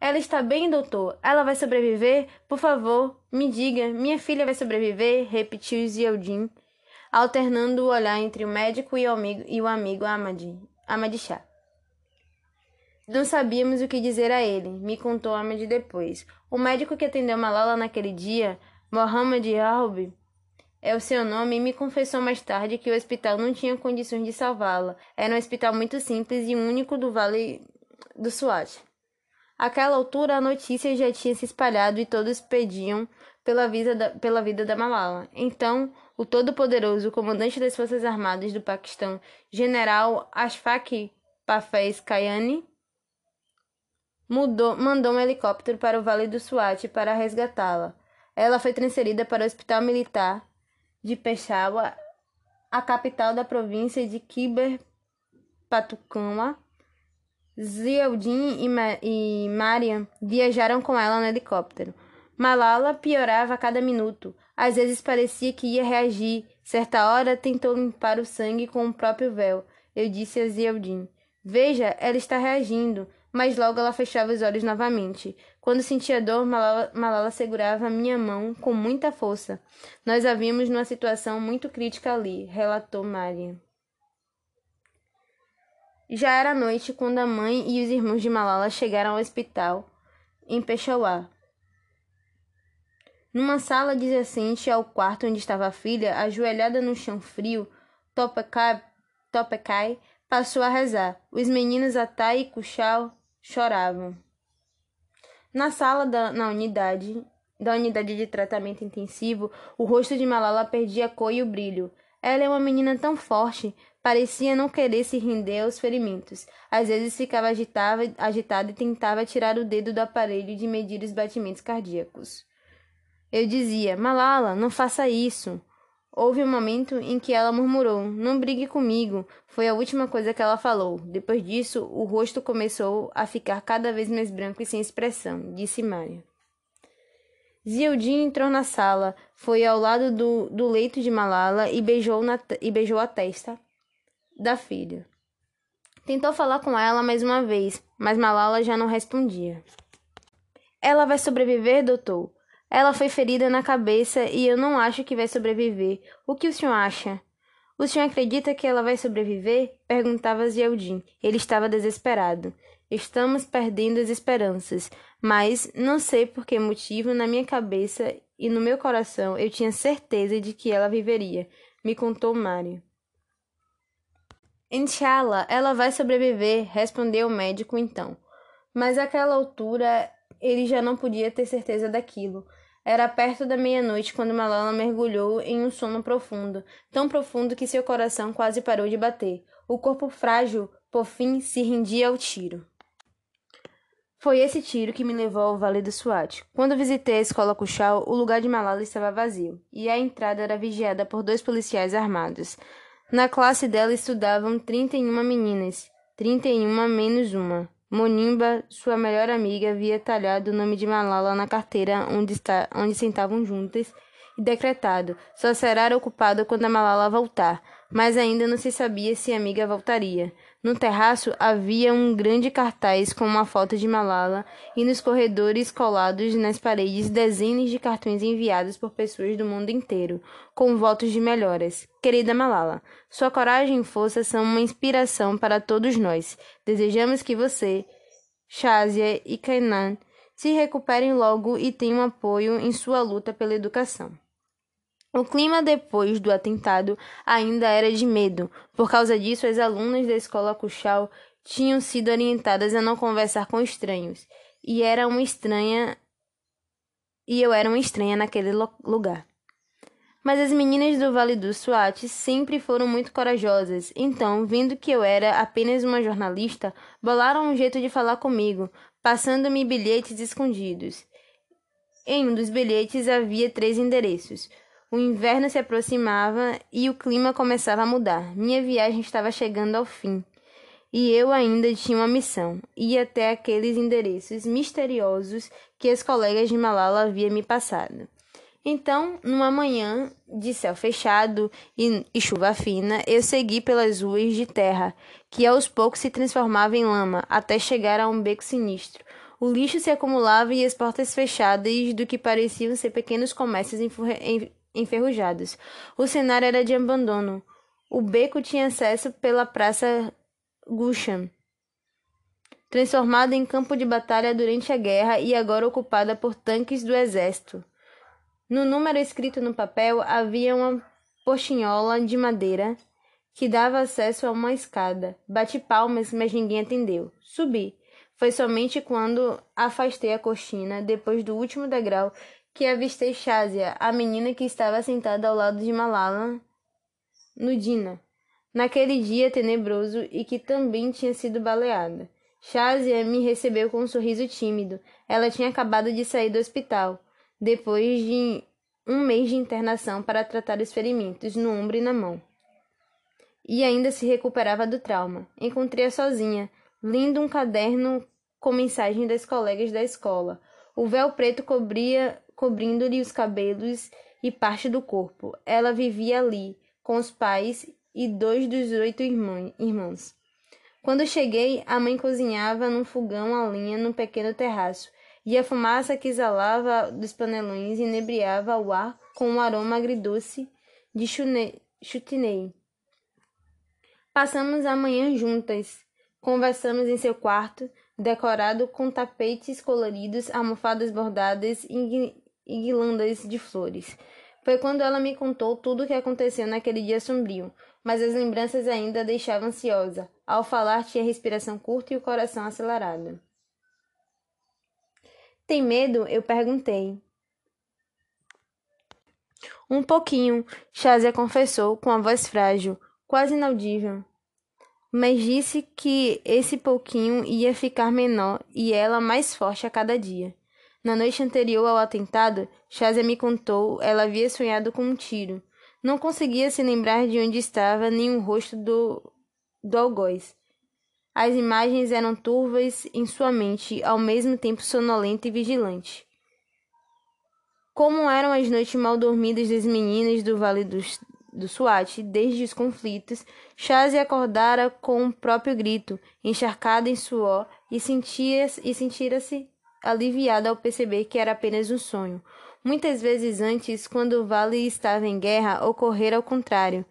Ela está bem, doutor? Ela vai sobreviver? Por favor, me diga, minha filha vai sobreviver? repetiu Zildin, alternando o olhar entre o médico e o amigo, e o amigo Ahmad Shah. Não sabíamos o que dizer a ele, me contou Ahmed depois. O médico que atendeu Malala naquele dia, Mohammed Arbi, é o seu nome, e me confessou mais tarde que o hospital não tinha condições de salvá-la. Era um hospital muito simples e único do Vale do Swat. Àquela altura, a notícia já tinha se espalhado e todos pediam pela vida da, pela vida da Malala. Então, o todo-poderoso comandante das Forças Armadas do Paquistão, General Ashfaq Parvez Kayani, mudou, mandou um helicóptero para o Vale do Swat para resgatá-la. Ela foi transferida para o Hospital Militar de Peshawar, a capital da província de Khyber Pakhtunkhwa. Zieldin e, Ma e viajaram com ela no helicóptero. Malala piorava a cada minuto. Às vezes parecia que ia reagir. Certa hora tentou limpar o sangue com o próprio véu. Eu disse a Zieldin: Veja, ela está reagindo mas logo ela fechava os olhos novamente. Quando sentia dor, Malala, Malala segurava minha mão com muita força. Nós a vimos numa situação muito crítica ali, relatou Maria. Já era noite quando a mãe e os irmãos de Malala chegaram ao hospital em Peshawar. Numa sala adjacente ao quarto onde estava a filha, ajoelhada no chão frio, Topekai, Topekai passou a rezar. Os meninos Atai e Kuchal choravam. Na sala da na unidade da unidade de tratamento intensivo, o rosto de Malala perdia a cor e o brilho. Ela é uma menina tão forte, parecia não querer se render aos ferimentos. Às vezes ficava agitada, agitada e tentava tirar o dedo do aparelho de medir os batimentos cardíacos. Eu dizia: Malala, não faça isso. Houve um momento em que ela murmurou: Não brigue comigo. Foi a última coisa que ela falou. Depois disso, o rosto começou a ficar cada vez mais branco e sem expressão, disse Maria. Zildin entrou na sala, foi ao lado do, do leito de Malala e beijou, na, e beijou a testa da filha. Tentou falar com ela mais uma vez, mas Malala já não respondia. Ela vai sobreviver, doutor? Ela foi ferida na cabeça e eu não acho que vai sobreviver. O que o senhor acha? O senhor acredita que ela vai sobreviver? perguntava Zeldin. Ele estava desesperado. Estamos perdendo as esperanças, mas não sei por que motivo na minha cabeça e no meu coração eu tinha certeza de que ela viveria, me contou Mário. Inshallah, ela vai sobreviver, respondeu o médico então. Mas àquela altura ele já não podia ter certeza daquilo. Era perto da meia-noite quando Malala mergulhou em um sono profundo, tão profundo que seu coração quase parou de bater. O corpo frágil, por fim, se rendia ao tiro. Foi esse tiro que me levou ao Vale do Swat. Quando visitei a escola Kuchal, o lugar de Malala estava vazio, e a entrada era vigiada por dois policiais armados. Na classe dela estudavam 31 meninas, 31 menos uma. Monimba, sua melhor amiga, havia talhado o nome de Malala na carteira onde, está, onde sentavam juntas e decretado: só será ocupada quando a Malala voltar. mas ainda não se sabia se a amiga voltaria. No terraço havia um grande cartaz com uma foto de Malala e nos corredores colados nas paredes dezenas de cartões enviados por pessoas do mundo inteiro, com votos de melhoras. Querida Malala, sua coragem e força são uma inspiração para todos nós. Desejamos que você, Shazia e Kainan se recuperem logo e tenham apoio em sua luta pela educação. O clima depois do atentado ainda era de medo. Por causa disso, as alunas da escola Cuxal tinham sido orientadas a não conversar com estranhos, e era uma estranha e eu era uma estranha naquele lugar. Mas as meninas do Vale do Swat sempre foram muito corajosas, então, vendo que eu era apenas uma jornalista, bolaram um jeito de falar comigo, passando-me bilhetes escondidos. Em um dos bilhetes havia três endereços. O inverno se aproximava e o clima começava a mudar. Minha viagem estava chegando ao fim. E eu ainda tinha uma missão: ir até aqueles endereços misteriosos que as colegas de Malala haviam me passado. Então, numa manhã de céu fechado e, e, chuva fina, eu segui pelas ruas de terra, que aos poucos se transformava em lama, até chegar a um beco sinistro. O lixo se acumulava e as portas fechadas do que pareciam ser pequenos comércios enferrujados. O cenário era de abandono. O beco tinha acesso pela Praça Gusham, transformada em campo de batalha durante a guerra e agora ocupada por tanques do exército. No número escrito no papel havia uma portinhola de madeira que dava acesso a uma escada. Bati palmas, mas ninguém atendeu. Subi. Foi somente quando afastei a cortina, depois do último degrau, que avistei Shazia, a menina que estava sentada ao lado de Malala no Dina, naquele dia tenebroso e que também tinha sido baleada. Shazia me recebeu com um sorriso tímido. Ela tinha acabado de sair do hospital depois de um mês de internação para tratar os ferimentos no ombro e na mão. E ainda se recuperava do trauma. Encontrei-a sozinha, lendo um caderno com mensagem das colegas da escola. O véu preto cobria, cobrindo-lhe os cabelos e parte do corpo. Ela vivia ali, com os pais e dois dos oito irmãos. Quando cheguei, a mãe cozinhava num fogão a lenha num pequeno terraço e a fumaça que exalava dos panelões inebriava o ar com um aroma agridoce de chutinei. Passamos a manhã juntas. Conversamos em seu quarto, decorado com tapetes coloridos, almofadas bordadas e guirlandas de flores. Foi quando ela me contou tudo o que aconteceu naquele dia sombrio, mas as lembranças ainda a deixavam ansiosa. Ao falar, tinha a respiração curta e o coração acelerado. Tem medo? Eu perguntei. Um pouquinho, Shazia confessou com a voz frágil, quase inaudível. Mas disse que esse pouquinho ia ficar menor e ela mais forte a cada dia. Na noite anterior ao atentado, Shazia me contou ela havia sonhado com um tiro. Não conseguia se lembrar de onde estava nem o rosto do, do algoz. As imagens eram turvas em sua mente, ao mesmo tempo sonolenta e vigilante. Como eram as noites mal dormidas das meninas do Vale do, do Swat desde os conflitos, Shazi acordara com o próprio grito, encharcada em suor, e sentia-se e sentira-se aliviada ao perceber que era apenas um sonho. Muitas vezes antes, quando o vale estava em guerra, ocorrera ao contrário.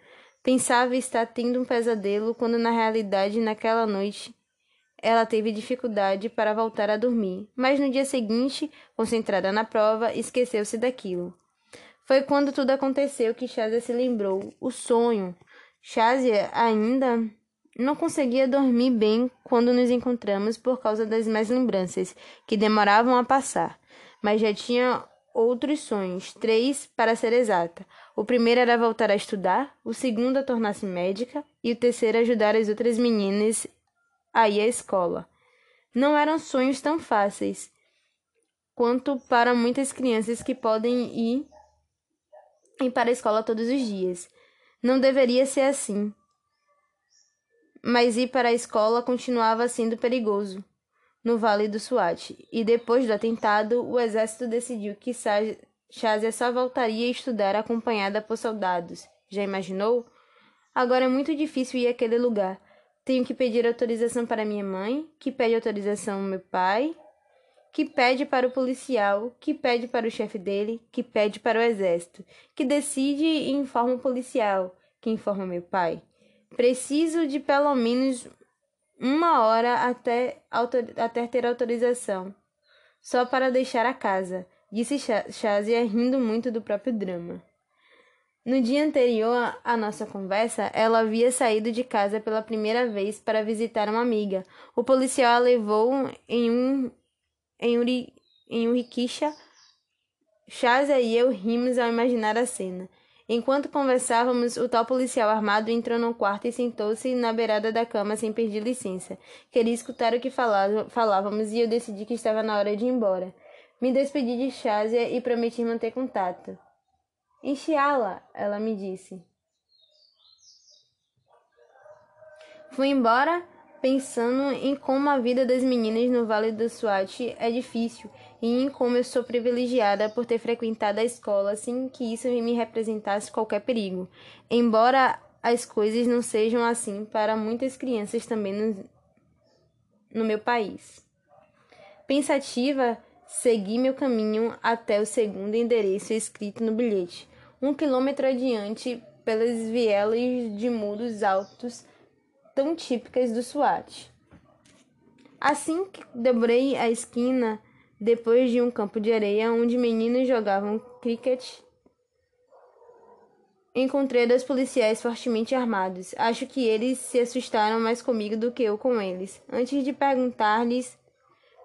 Pensava estar tendo um pesadelo quando na realidade naquela noite ela teve dificuldade para voltar a dormir, mas no dia seguinte, concentrada na prova, esqueceu-se daquilo. Foi quando tudo aconteceu que Shazia se lembrou. O sonho. Shazia ainda não conseguia dormir bem quando nos encontramos por causa das mais lembranças, que demoravam a passar, mas já tinha outros sonhos, três para ser exata. O primeiro era voltar a estudar, o segundo a tornar-se médica e o terceiro ajudar as outras meninas a ir à escola. Não eram sonhos tão fáceis quanto para muitas crianças que podem ir, ir para a escola todos os dias. Não deveria ser assim. Mas ir para a escola continuava sendo perigoso no Vale do Swat, e depois do atentado, o exército decidiu que Shazia só voltaria a estudar acompanhada por soldados. Já imaginou? Agora é muito difícil ir àquele lugar. Tenho que pedir autorização para minha mãe, que pede autorização ao meu pai, que pede para o policial, que pede para o chefe dele, que pede para o exército, que decide e informa o policial, que informa meu pai. Preciso de pelo menos uma hora até, até ter autorização, só para deixar a casa, disse Shazia rindo muito do próprio drama. No dia anterior à nossa conversa, ela havia saído de casa pela primeira vez para visitar uma amiga. O policial a levou em um em, Uri, em Urikisha. Shazia e eu rimos ao imaginar a cena. Enquanto conversávamos, o tal policial armado entrou no quarto e sentou-se na beirada da cama sem pedir licença. Queria escutar o que falávamos e eu decidi que estava na hora de ir embora. Me despedi de Shazia e prometi manter contato. Enchiá-la, ela me disse. Fui embora pensando em como a vida das meninas no Vale do Swat é difícil e em como eu sou privilegiada por ter frequentado a escola sem que isso me representasse qualquer perigo. Embora as coisas não sejam assim para muitas crianças também no, no meu país. Pensativa, segui meu caminho até o segundo endereço escrito no bilhete um quilômetro adiante pelas vielas de muros altos tão típicas do Swat. Assim que dobrei a esquina, depois de um campo de areia onde meninos jogavam cricket, encontrei dois policiais fortemente armados. Acho que eles se assustaram mais comigo do que eu com eles. Antes de perguntar-lhes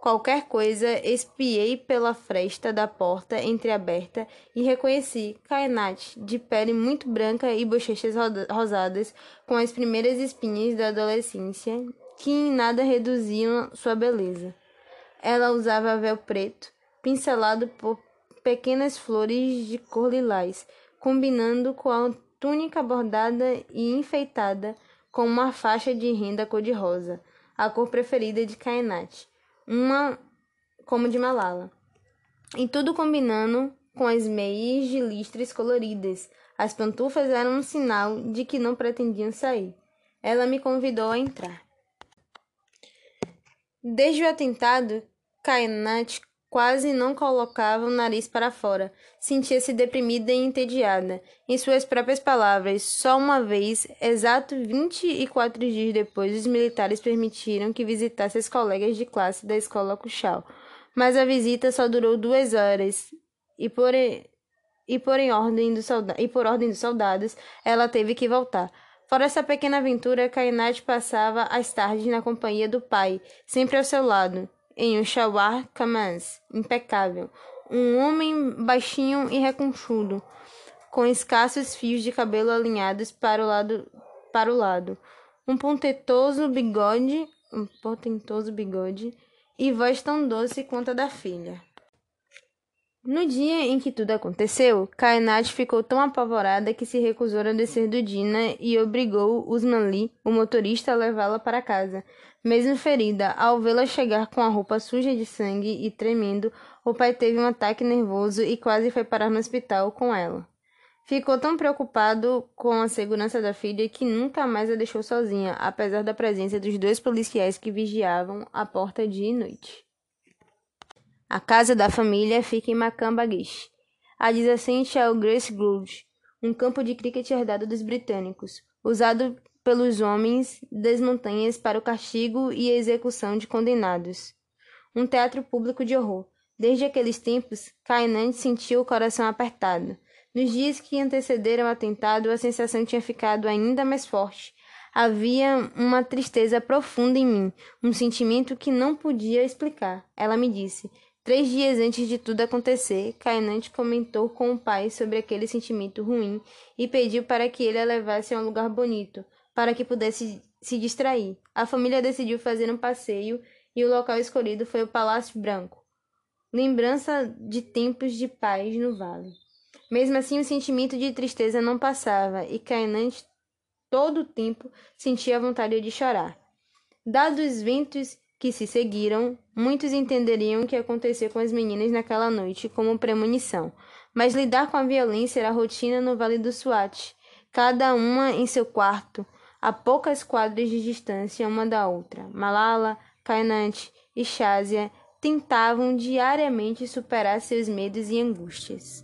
qualquer coisa, espiei pela fresta da porta entreaberta e reconheci Kainat, de pele muito branca e bochechas rosadas, com as primeiras espinhas da adolescência, que em nada reduziam sua beleza. Ela usava véu preto, pincelado por pequenas flores de cor lilás, combinando com a túnica bordada e enfeitada com uma faixa de renda cor-de-rosa, a cor preferida de Kainat uma como de Malala. E tudo combinando com as meias de listras coloridas. As pantufas eram um sinal de que não pretendiam sair. Ela me convidou a entrar. Desde o atentado, Kainat quase não colocava o nariz para fora. Sentia-se deprimida e entediada. Em suas próprias palavras, só uma vez, exato 24 dias depois, os militares permitiram que visitasse as colegas de classe da escola Cuchal. Mas a visita só durou duas horas e por, e por, em ordem do e por ordem dos soldados, ela teve que voltar. Fora essa pequena aventura, Kainat passava as tardes na companhia do pai, sempre ao seu lado em um shawar kamaz impecável, um homem baixinho e reconchudo, com escassos fios de cabelo alinhados para o lado, para o lado, um pontentoso bigode, um portentoso bigode e voz tão doce quanto a da filha. No dia em que tudo aconteceu, Kainat ficou tão apavorada que se recusou a descer do Dina e obrigou Usman Lee, o motorista, a levá-la para casa. Mesmo ferida, ao vê-la chegar com a roupa suja de sangue e tremendo, o pai teve um ataque nervoso e quase foi parar no hospital com ela. Ficou tão preocupado com a segurança da filha que nunca mais a deixou sozinha, apesar da presença dos dois policiais que vigiavam a porta dia e noite. A casa da família fica em Macambaguish, adjacente ao Grace Grove, um campo de cricket herdado dos britânicos, usado pelos homens das montanhas para o castigo e execução de condenados. Um teatro público de horror. Desde aqueles tempos, Kainan sentiu o coração apertado. Nos dias que antecederam o atentado, a sensação tinha ficado ainda mais forte. Havia uma tristeza profunda em mim, um sentimento que não podia explicar. Ela me disse: Três dias antes de tudo acontecer, Kainante comentou com o pai sobre aquele sentimento ruim e pediu para que ele a levasse a um lugar bonito, para que pudesse se distrair. A família decidiu fazer um passeio e o local escolhido foi o Palácio Branco, lembrança de tempos de paz no vale. Mesmo assim, o sentimento de tristeza não passava e Kainan todo o tempo sentia vontade de chorar. Dados os ventos que se seguiram, muitos entenderiam o que aconteceu com as meninas naquela noite como premonição, mas lidar com a violência era rotina no Vale do Swat cada uma em seu quarto, a poucas quadras de distância uma da outra. Malala, Kainant e Shazia tentavam diariamente superar seus medos e angústias.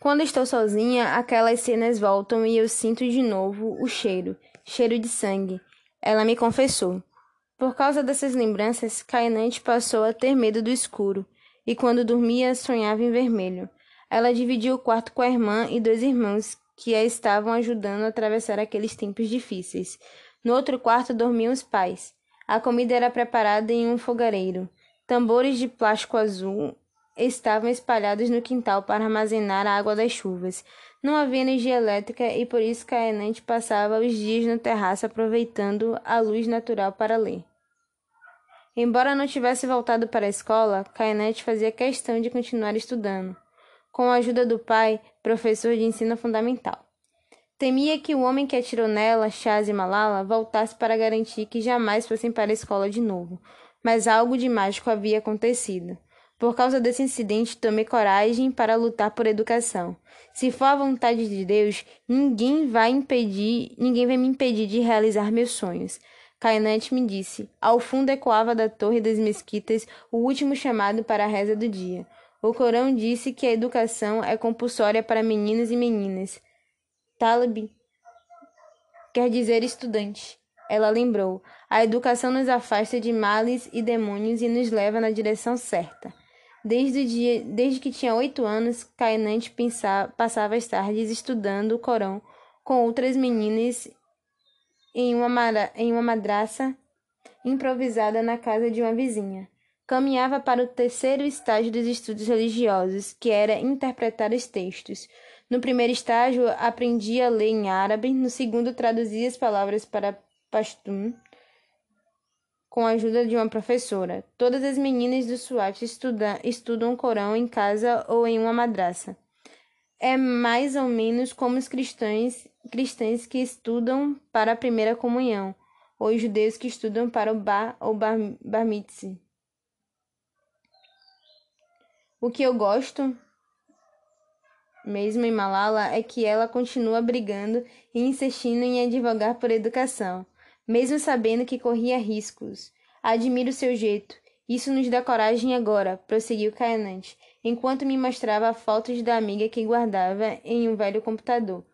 Quando estou sozinha, aquelas cenas voltam e eu sinto de novo o cheiro, cheiro de sangue. Ela me confessou. Por causa dessas lembranças, Kainante passou a ter medo do escuro, e quando dormia sonhava em vermelho. Ela dividiu o quarto com a irmã e dois irmãos que a estavam ajudando a atravessar aqueles tempos difíceis. No outro quarto dormiam os pais. A comida era preparada em um fogareiro. Tambores de plástico azul estavam espalhados no quintal para armazenar a água das chuvas. Não havia energia elétrica e por isso Caenante passava os dias no terraço aproveitando a luz natural para ler. Embora não tivesse voltado para a escola, Caenante fazia questão de continuar estudando, com a ajuda do pai, professor de ensino fundamental. Temia que o homem que atirou nela, Chaz e Malala, voltasse para garantir que jamais fossem para a escola de novo, mas algo de mágico havia acontecido. Por causa desse incidente, tomei coragem para lutar por educação. Se for a vontade de Deus, ninguém vai impedir, ninguém vai me impedir de realizar meus sonhos. Cainante me disse. Ao fundo ecoava da torre das mesquitas o último chamado para a reza do dia. O Corão disse que a educação é compulsória para meninos e meninas. Talib quer dizer estudante. Ela lembrou: a educação nos afasta de males e demônios e nos leva na direção certa. Desde, dia, desde que tinha oito anos, Cainante passava as tardes estudando o Corão com outras meninas em uma, em uma madraça improvisada na casa de uma vizinha. Caminhava para o terceiro estágio dos estudos religiosos, que era interpretar os textos. No primeiro estágio, aprendia a ler em árabe, no segundo, traduzia as palavras para pashtun com a ajuda de uma professora. Todas as meninas do SWAT estuda, estudam o Corão em casa ou em uma madraça. É mais ou menos como os cristãos, cristãos que estudam para a primeira comunhão, ou os judeus que estudam para o bar ou bar, bar mitzvah. O que eu gosto mesmo em Malala é que ela continua brigando e insistindo em advogar por educação mesmo sabendo que corria riscos. Admiro seu jeito. Isso nos dá coragem agora, prosseguiu Cainante, enquanto me mostrava fotos da amiga que guardava em um velho computador.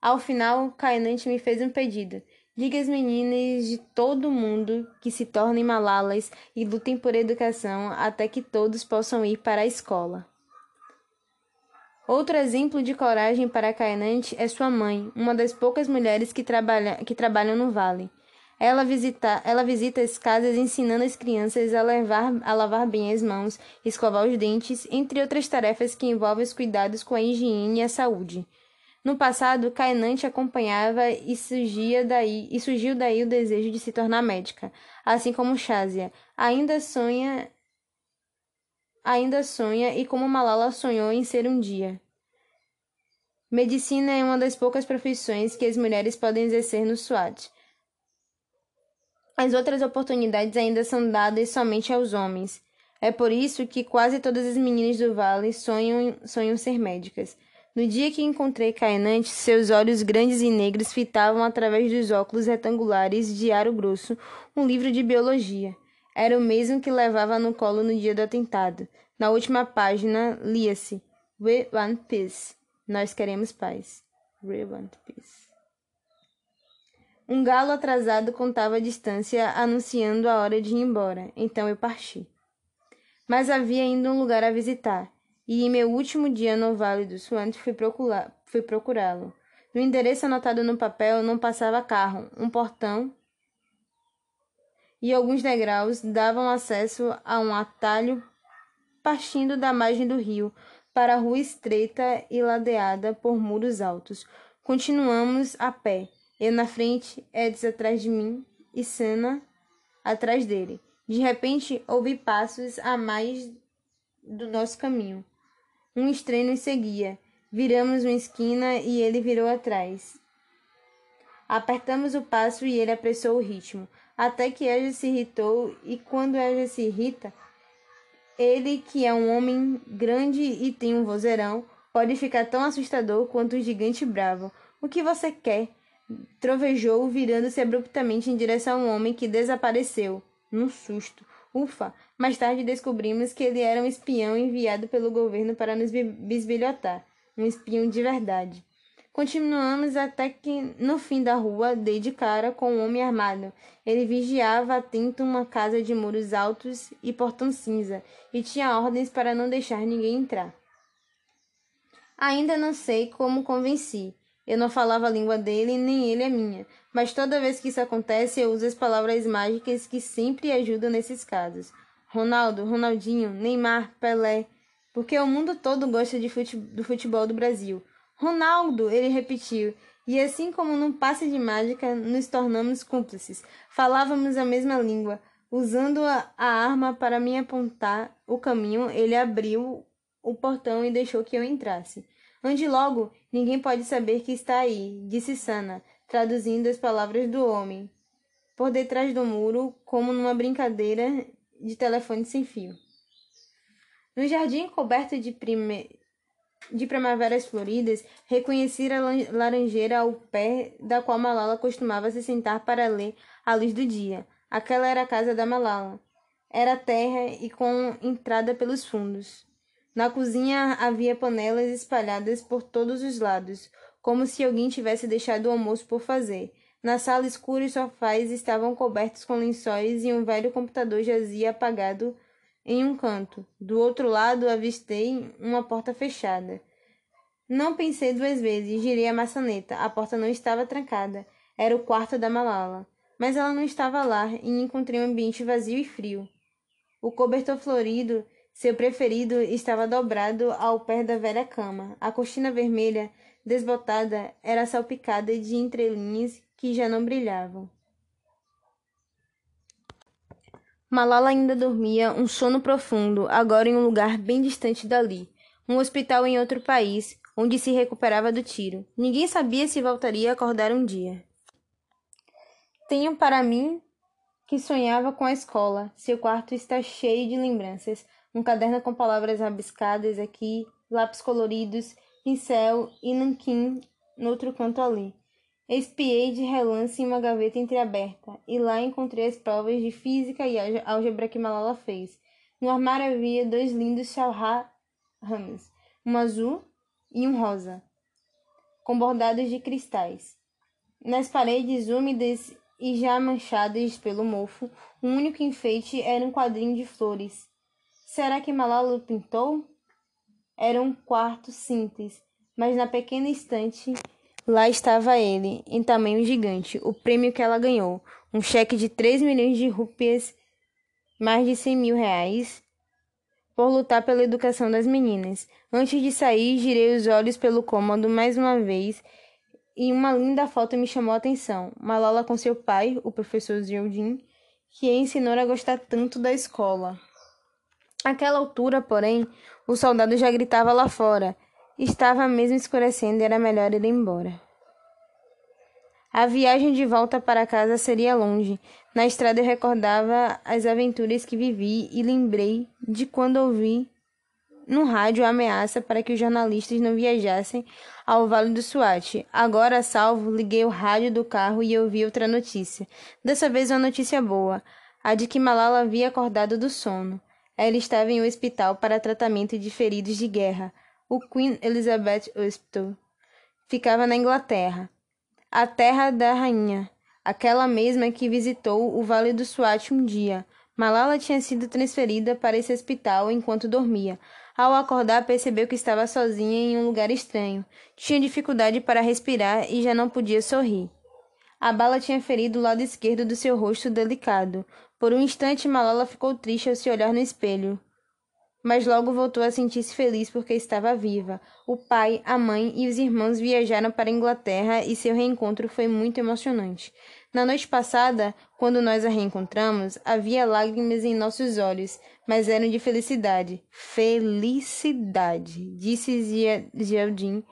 Ao final, Cainante me fez um pedido. Diga às meninas de todo mundo que se tornem malalas e lutem por educação até que todos possam ir para a escola. Outro exemplo de coragem para Cainante é sua mãe, uma das poucas mulheres que, trabalha, que trabalham no vale. Ela visita, ela visita as casas ensinando as crianças a, levar, a lavar bem as mãos, escovar os dentes, entre outras tarefas que envolvem os cuidados com a higiene e a saúde. No passado, Cainante acompanhava e, surgia daí, e surgiu daí o desejo de se tornar médica, assim como Shazia. Ainda sonha ainda sonha e como Malala sonhou em ser um dia. Medicina é uma das poucas profissões que as mulheres podem exercer no SWAT. As outras oportunidades ainda são dadas somente aos homens. É por isso que quase todas as meninas do vale sonham, sonham ser médicas. No dia que encontrei Cainante, seus olhos grandes e negros fitavam através dos óculos retangulares de aro grosso um livro de biologia. Era o mesmo que levava no colo no dia do atentado. Na última página lia-se: We want peace. Nós queremos paz. We want peace. Um galo atrasado contava a distância, anunciando a hora de ir embora, então eu parti. Mas havia ainda um lugar a visitar, e em meu último dia no Vale do Swant fui procurá-lo. No endereço anotado no papel não passava carro, um portão e alguns degraus davam acesso a um atalho partindo da margem do rio para a rua estreita e ladeada por muros altos. Continuamos a pé eu na frente, Eds atrás de mim e Sana atrás dele. De repente, ouvi passos a mais do nosso caminho. Um estranho seguia. Viramos uma esquina e ele virou atrás. Apertamos o passo e ele apressou o ritmo, até que Edja se irritou, e quando Edja se irrita, ele, que é um homem grande e tem um vozeirão, Pode ficar tão assustador quanto um gigante bravo. O que você quer? Trovejou, virando-se abruptamente em direção ao homem que desapareceu. Num susto. Ufa! Mais tarde descobrimos que ele era um espião enviado pelo governo para nos bisbilhotar. Um espião de verdade. Continuamos até que, no fim da rua, dei de cara com um homem armado. Ele vigiava atento uma casa de muros altos e portão cinza, e tinha ordens para não deixar ninguém entrar. Ainda não sei como convenci. Eu não falava a língua dele, nem ele a minha, mas toda vez que isso acontece, eu uso as palavras mágicas que sempre ajudam nesses casos. Ronaldo, Ronaldinho, Neymar, Pelé, porque o mundo todo gosta fute do futebol do Brasil. Ronaldo, ele repetiu, e assim como num passe de mágica, nos tornamos cúmplices. Falávamos a mesma língua. Usando a, a arma para me apontar o caminho, ele abriu o portão e deixou que eu entrasse. Ande logo, ninguém pode saber que está aí, disse Sana, traduzindo as palavras do homem, por detrás do muro, como numa brincadeira de telefone sem fio. No jardim coberto de, prime... de primaveras floridas, reconheci a laranjeira ao pé da qual Malala costumava se sentar para ler à luz do dia. Aquela era a casa da Malala. Era terra e com entrada pelos fundos. Na cozinha havia panelas espalhadas por todos os lados, como se alguém tivesse deixado o almoço por fazer. Na sala escura, os sofás estavam cobertos com lençóis e um velho computador jazia apagado em um canto. Do outro lado, avistei uma porta fechada. Não pensei duas vezes, girei a maçaneta. A porta não estava trancada. Era o quarto da Malala. Mas ela não estava lá e encontrei um ambiente vazio e frio. O cobertor florido seu preferido estava dobrado ao pé da velha cama. A cortina vermelha, desbotada, era salpicada de entrelinhas que já não brilhavam. Malala ainda dormia um sono profundo, agora em um lugar bem distante dali, um hospital em outro país, onde se recuperava do tiro. Ninguém sabia se voltaria a acordar um dia. Tenho para mim que sonhava com a escola. Seu quarto está cheio de lembranças um caderno com palavras rabiscadas aqui, lápis coloridos, pincel e nanquim no outro canto ali. Espiei de relance em uma gaveta entreaberta, e lá encontrei as provas de física e álgebra que Malala fez. No armário havia dois lindos chalrá ramos, um azul e um rosa, com bordados de cristais. Nas paredes úmidas e já manchadas pelo mofo, o único enfeite era um quadrinho de flores, Será que Malala pintou? Era um quarto simples, mas na pequena estante lá estava ele, em tamanho gigante, o prêmio que ela ganhou, um cheque de 3 milhões de rupias, mais de 100 mil reais, por lutar pela educação das meninas. Antes de sair, girei os olhos pelo cômodo mais uma vez e uma linda foto me chamou a atenção. Malala com seu pai, o professor Zildin, que a ensinou a gostar tanto da escola. Àquela altura, porém, o soldado já gritava lá fora. Estava mesmo escurecendo e era melhor ir embora. A viagem de volta para casa seria longe. Na estrada eu recordava as aventuras que vivi e lembrei de quando ouvi no rádio a ameaça para que os jornalistas não viajassem ao Vale do Suate. Agora, salvo, liguei o rádio do carro e ouvi outra notícia. Dessa vez uma notícia boa, a de que Malala havia acordado do sono. Ela estava em um hospital para tratamento de feridos de guerra, o Queen Elizabeth Hospital. Ficava na Inglaterra, a terra da rainha, aquela mesma que visitou o Vale do Swat um dia. Malala tinha sido transferida para esse hospital enquanto dormia. Ao acordar, percebeu que estava sozinha em um lugar estranho. Tinha dificuldade para respirar e já não podia sorrir. A bala tinha ferido o lado esquerdo do seu rosto delicado. Por um instante, Malala ficou triste ao se olhar no espelho. Mas logo voltou a sentir-se feliz porque estava viva. O pai, a mãe e os irmãos viajaram para a Inglaterra e seu reencontro foi muito emocionante. Na noite passada, quando nós a reencontramos, havia lágrimas em nossos olhos, mas eram de felicidade. Felicidade, disse Geraldine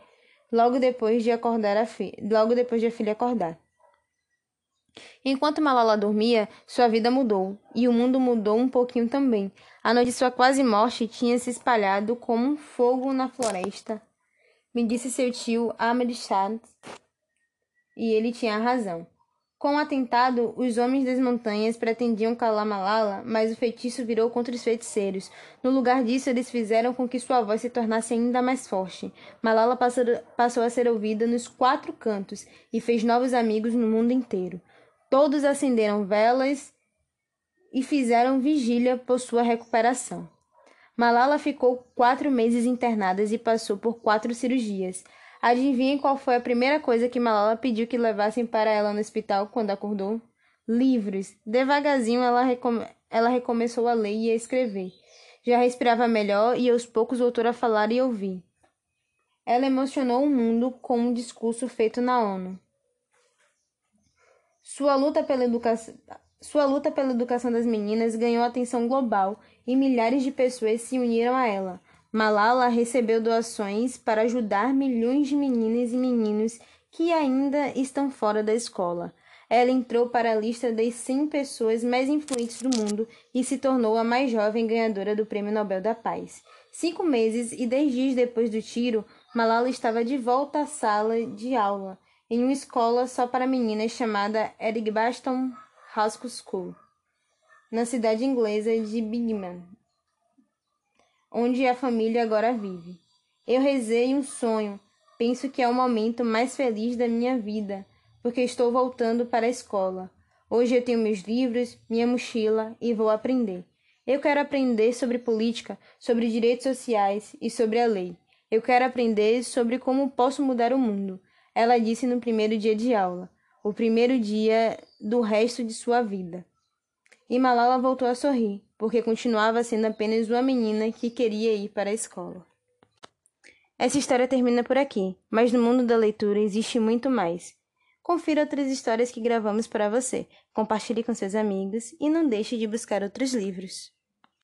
logo depois de acordar a fi... logo depois de a filha acordar. Enquanto Malala dormia, sua vida mudou, e o mundo mudou um pouquinho também. A noite de sua quase morte tinha se espalhado como um fogo na floresta. me disse seu tio Ahmed Shad, e ele tinha razão. Com o atentado, os homens das montanhas pretendiam calar Malala, mas o feitiço virou contra os feiticeiros. No lugar disso, eles fizeram com que sua voz se tornasse ainda mais forte. Malala passou a ser ouvida nos quatro cantos e fez novos amigos no mundo inteiro. Todos acenderam velas e fizeram vigília por sua recuperação. Malala ficou quatro meses internada e passou por quatro cirurgias. Adivinhem qual foi a primeira coisa que Malala pediu que levassem para ela no hospital quando acordou? Livros. Devagarzinho ela, recome ela recomeçou a ler e a escrever. Já respirava melhor e aos poucos voltou a falar e ouvir. Ela emocionou o mundo com um discurso feito na ONU. Sua luta pela educação. Sua luta pela educação das meninas ganhou atenção global e milhares de pessoas se uniram a ela. Malala recebeu doações para ajudar milhões de meninas e meninos que ainda estão fora da escola. Ela entrou para a lista das 100 pessoas mais influentes do mundo e se tornou a mais jovem ganhadora do Prêmio Nobel da Paz. Cinco meses e dez dias depois do tiro, Malala estava de volta à sala de aula, em uma escola só para meninas chamada Edgbaston High School, na cidade inglesa de Binghamton, onde a família agora vive. Eu rezei um sonho. Penso que é o momento mais feliz da minha vida, porque estou voltando para a escola. Hoje eu tenho meus livros, minha mochila e vou aprender. Eu quero aprender sobre política, sobre direitos sociais e sobre a lei. Eu quero aprender sobre como posso mudar o mundo. Ela disse no primeiro dia de aula, o primeiro dia do resto de sua vida. E Malala voltou a sorrir, porque continuava sendo apenas uma menina que queria ir para a escola. Essa história termina por aqui, mas no mundo da leitura existe muito mais. Confira outras histórias que gravamos para você, compartilhe com seus amigos e não deixe de buscar outros livros.